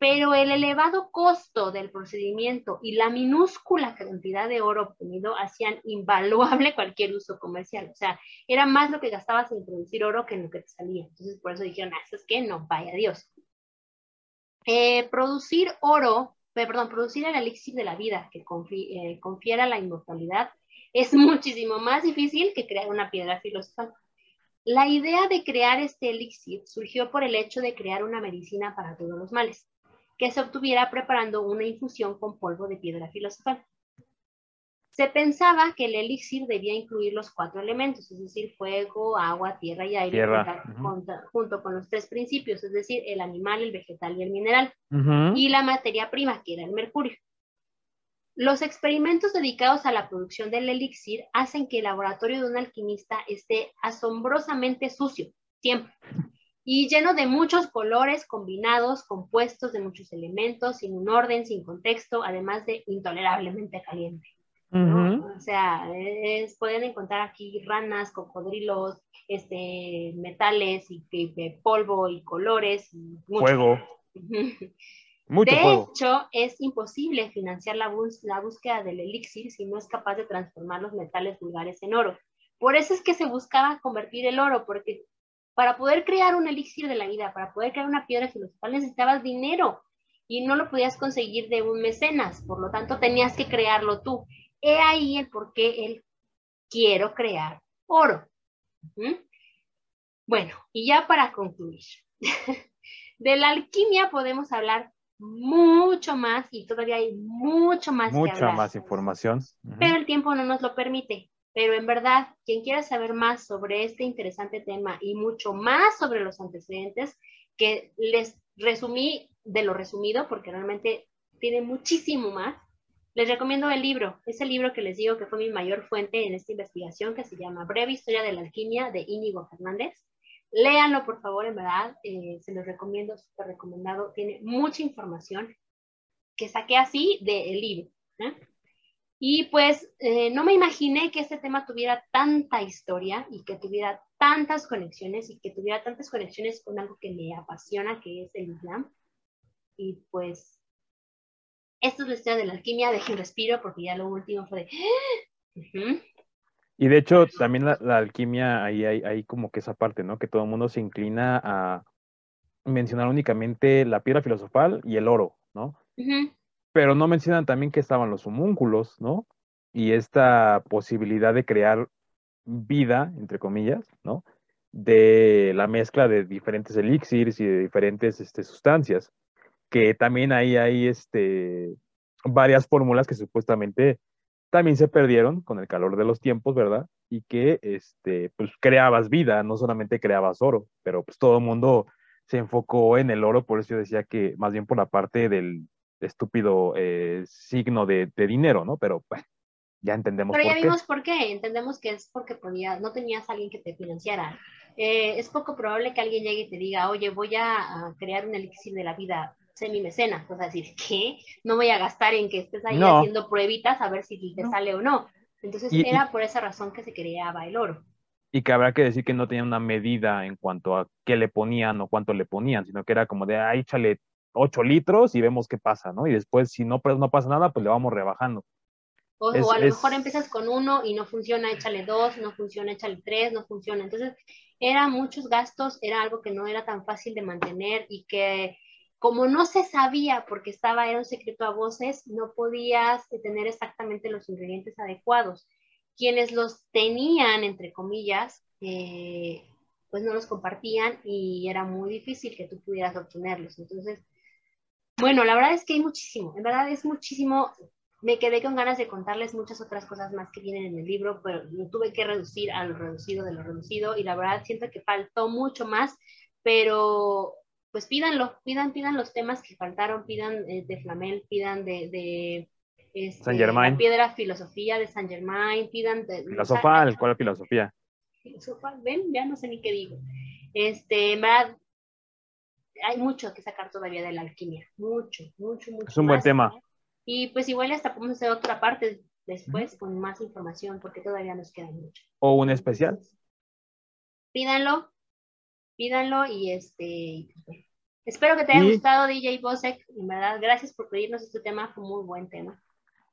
Pero el elevado costo del procedimiento y la minúscula cantidad de oro obtenido hacían invaluable cualquier uso comercial. O sea, era más lo que gastabas en producir oro que en lo que te salía. Entonces, por eso dijeron, ah, es que no, vaya Dios. Eh, producir oro, eh, perdón, producir el elixir de la vida que eh, confiera la inmortalidad es muchísimo más difícil que crear una piedra filosofal. La idea de crear este elixir surgió por el hecho de crear una medicina para todos los males, que se obtuviera preparando una infusión con polvo de piedra filosofal. Se pensaba que el elixir debía incluir los cuatro elementos, es decir, fuego, agua, tierra y aire, junto, con los tres principios, es decir, el animal, el vegetal y el mineral, y la materia prima, que era el mercurio. Los experimentos dedicados a la producción del elixir hacen que el laboratorio de un alquimista esté asombrosamente sucio, siempre, y lleno de muchos colores combinados, compuestos de muchos elementos, sin un orden, sin contexto, además de intolerablemente caliente. O sea, pueden encontrar aquí ranas, cocodrilos, este, metales y, polvo y colores. Y Fuego. de hecho, es imposible financiar la, la, búsqueda del elixir si no es capaz de transformar los metales vulgares en oro. Por eso es que se buscaba convertir el oro, porque para poder crear un elixir de la vida, para poder crear una piedra filosofal necesitabas dinero y no lo podías conseguir de un mecenas, por lo tanto tenías que crearlo tú. He ahí el por qué él quiero crear oro. Bueno, y ya para concluir, de la alquimia podemos hablar mucho más y todavía hay mucho más Mucha que hablar. más información. Pero el tiempo no nos lo permite. Pero en verdad, quien quiera saber más sobre este interesante tema y mucho más sobre los antecedentes, que les resumí de lo resumido, porque realmente tiene muchísimo más, les recomiendo el libro, ese libro que les digo que fue mi mayor fuente en esta investigación, que se llama Breve Historia de la Alquimia de Íñigo Fernández. Léanlo, por favor, en verdad, eh, se los recomiendo, súper recomendado. Tiene mucha información que saqué así del libro. ¿eh? Y pues eh, no me imaginé que este tema tuviera tanta historia y que tuviera tantas conexiones y que tuviera tantas conexiones con algo que me apasiona, que es el Islam. Y pues, esto es la historia de la alquimia, deje un respiro porque ya lo último fue de... Y de hecho, también la, alquimia, ahí hay, como que esa parte, ¿no? Que todo el mundo se inclina a mencionar únicamente la piedra filosofal y el oro, ¿no? Pero no mencionan también que estaban los homúnculos, ¿no? Y esta posibilidad de crear vida, entre comillas, ¿no? De la mezcla de diferentes elixirs y de diferentes este, sustancias. Que también ahí hay este, varias fórmulas que supuestamente también se perdieron con el calor de los tiempos, ¿verdad? Y que, este, pues, creabas vida, no solamente creabas oro, pero pues todo el mundo se enfocó en el oro, por eso yo decía que más bien por la parte del estúpido eh, signo de, dinero, ¿no? Pero bueno, ya entendemos Pero ya vimos por qué, entendemos que es porque no tenías a alguien que te financiara. Eh, es poco probable que alguien llegue y te diga, oye, voy a crear un elixir de la vida semi-mecenas, o sea, decir, ¿qué? No voy a gastar en que estés ahí haciendo pruebitas a ver si te sale o no. Entonces era por esa razón que se creaba el oro. Y que habrá que decir que no tenía una medida en cuanto a qué le ponían o cuánto le ponían, sino que era como de, ah, échale 8 litros y vemos qué pasa, ¿no? Y después, si no, pues, no pasa nada, pues le vamos rebajando. O, a lo mejor empiezas con uno y no funciona, échale dos, no funciona, échale tres, no funciona. Entonces, eran muchos gastos, era algo que no era tan fácil de mantener y que como no se sabía porque estaba, era un secreto a voces, no podías tener exactamente los ingredientes adecuados. Quienes los tenían, entre comillas, eh, pues no los compartían y era muy difícil que tú pudieras obtenerlos. Entonces, Bueno, la verdad es que hay muchísimo, en verdad es muchísimo. Me quedé con ganas de contarles muchas otras cosas más que vienen en el libro, pero lo tuve que reducir a lo reducido de lo reducido y la verdad siento que faltó mucho más, pero pues pídanlo, pidan, pidan los temas que faltaron, pidan eh, de Flamel, pidan de, de este, San Germain. la piedra filosofía de San Germain, pidan de... Filosofal, ¿cuál filosofía? Filosofal, ven, ya no sé ni qué digo. Este, en verdad, hay mucho que sacar todavía de la alquimia, mucho, mucho, mucho. Es un buen tema. Y pues igual hasta podemos hacer otra parte después con más información porque todavía nos queda mucho. O un especial. Pídanlo, pídanlo y este, espero que te haya gustado DJ Bosek, en verdad, gracias por pedirnos este tema, fue un muy buen tema.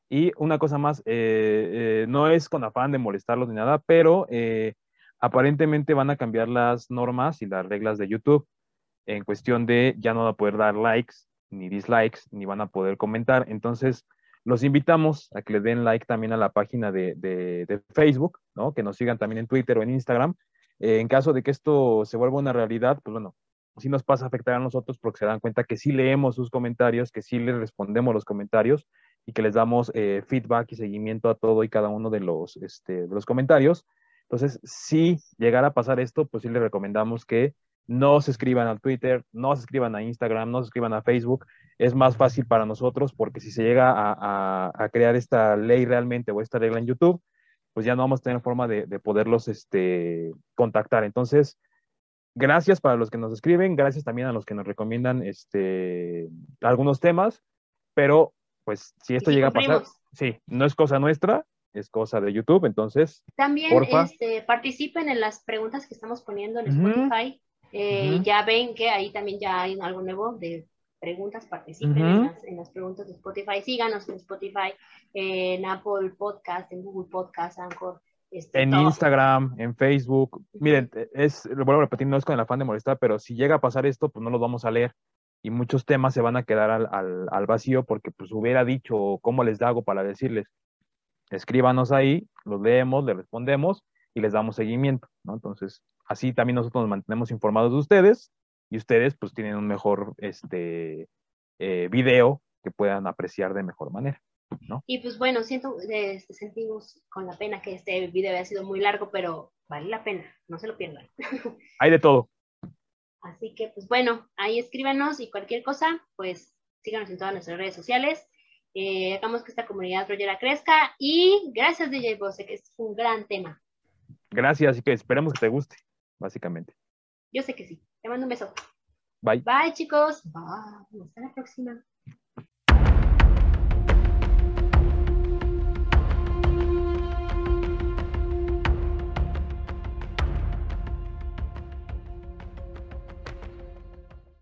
Y una cosa más, eh, eh, no es con afán de molestarlos ni nada, pero eh, aparentemente van a cambiar las normas y las reglas de YouTube en cuestión de ya no van a poder dar likes ni dislikes, ni van a poder comentar. Entonces, los invitamos a que le den like también a la página de, Facebook, ¿no? Que nos sigan también en Twitter o en Instagram. Eh, en caso de que esto se vuelva una realidad, pues bueno, sí nos pasa a afectar a nosotros porque se dan cuenta que sí leemos sus comentarios, que sí les respondemos los comentarios y que les damos eh, feedback y seguimiento a todo y cada uno de los, este, de los comentarios. Entonces, si llegara a pasar esto, pues sí les recomendamos que no se escriban al Twitter, no se escriban a Instagram, no se escriban a Facebook. Es más fácil para nosotros porque si se llega a, crear esta ley realmente o esta regla en YouTube, pues ya no vamos a tener forma de, poderlos este, contactar. Entonces, gracias para los que nos escriben, gracias también a los que nos recomiendan este, algunos temas, pero pues si esto llega a pasar, sí, no es cosa nuestra, es cosa de YouTube, entonces. También este, participen en las preguntas que estamos poniendo en Spotify. Eh, ya ven que ahí también ya hay algo nuevo de preguntas, participen en, las, preguntas de Spotify, síganos en Spotify, en Apple Podcast, en Google Podcast, Anchor. Este, en Instagram, en Facebook. Miren, es, lo vuelvo a repetir, no es con el afán de molestar, pero si llega a pasar esto, pues no los vamos a leer y muchos temas se van a quedar al, al, al vacío porque pues hubiera dicho cómo les hago para decirles. Escríbanos ahí, los leemos, le respondemos y les damos seguimiento, ¿no? Entonces, así también nosotros nos mantenemos informados de ustedes y ustedes pues tienen un mejor este eh, video que puedan apreciar de mejor manera. ¿no? Y pues bueno, siento, este, sentimos con la pena que este video haya sido muy largo, pero vale la pena, no se lo pierdan. Hay de todo. Así que pues bueno, ahí escríbanos y cualquier cosa, pues síganos en todas nuestras redes sociales. Eh, hagamos que esta comunidad rollera crezca y gracias DJ Bose, que es un gran tema. Gracias y que esperemos que te guste básicamente. Yo sé que sí. Te mando un beso. Bye. Bye, chicos. Bye. Hasta la próxima.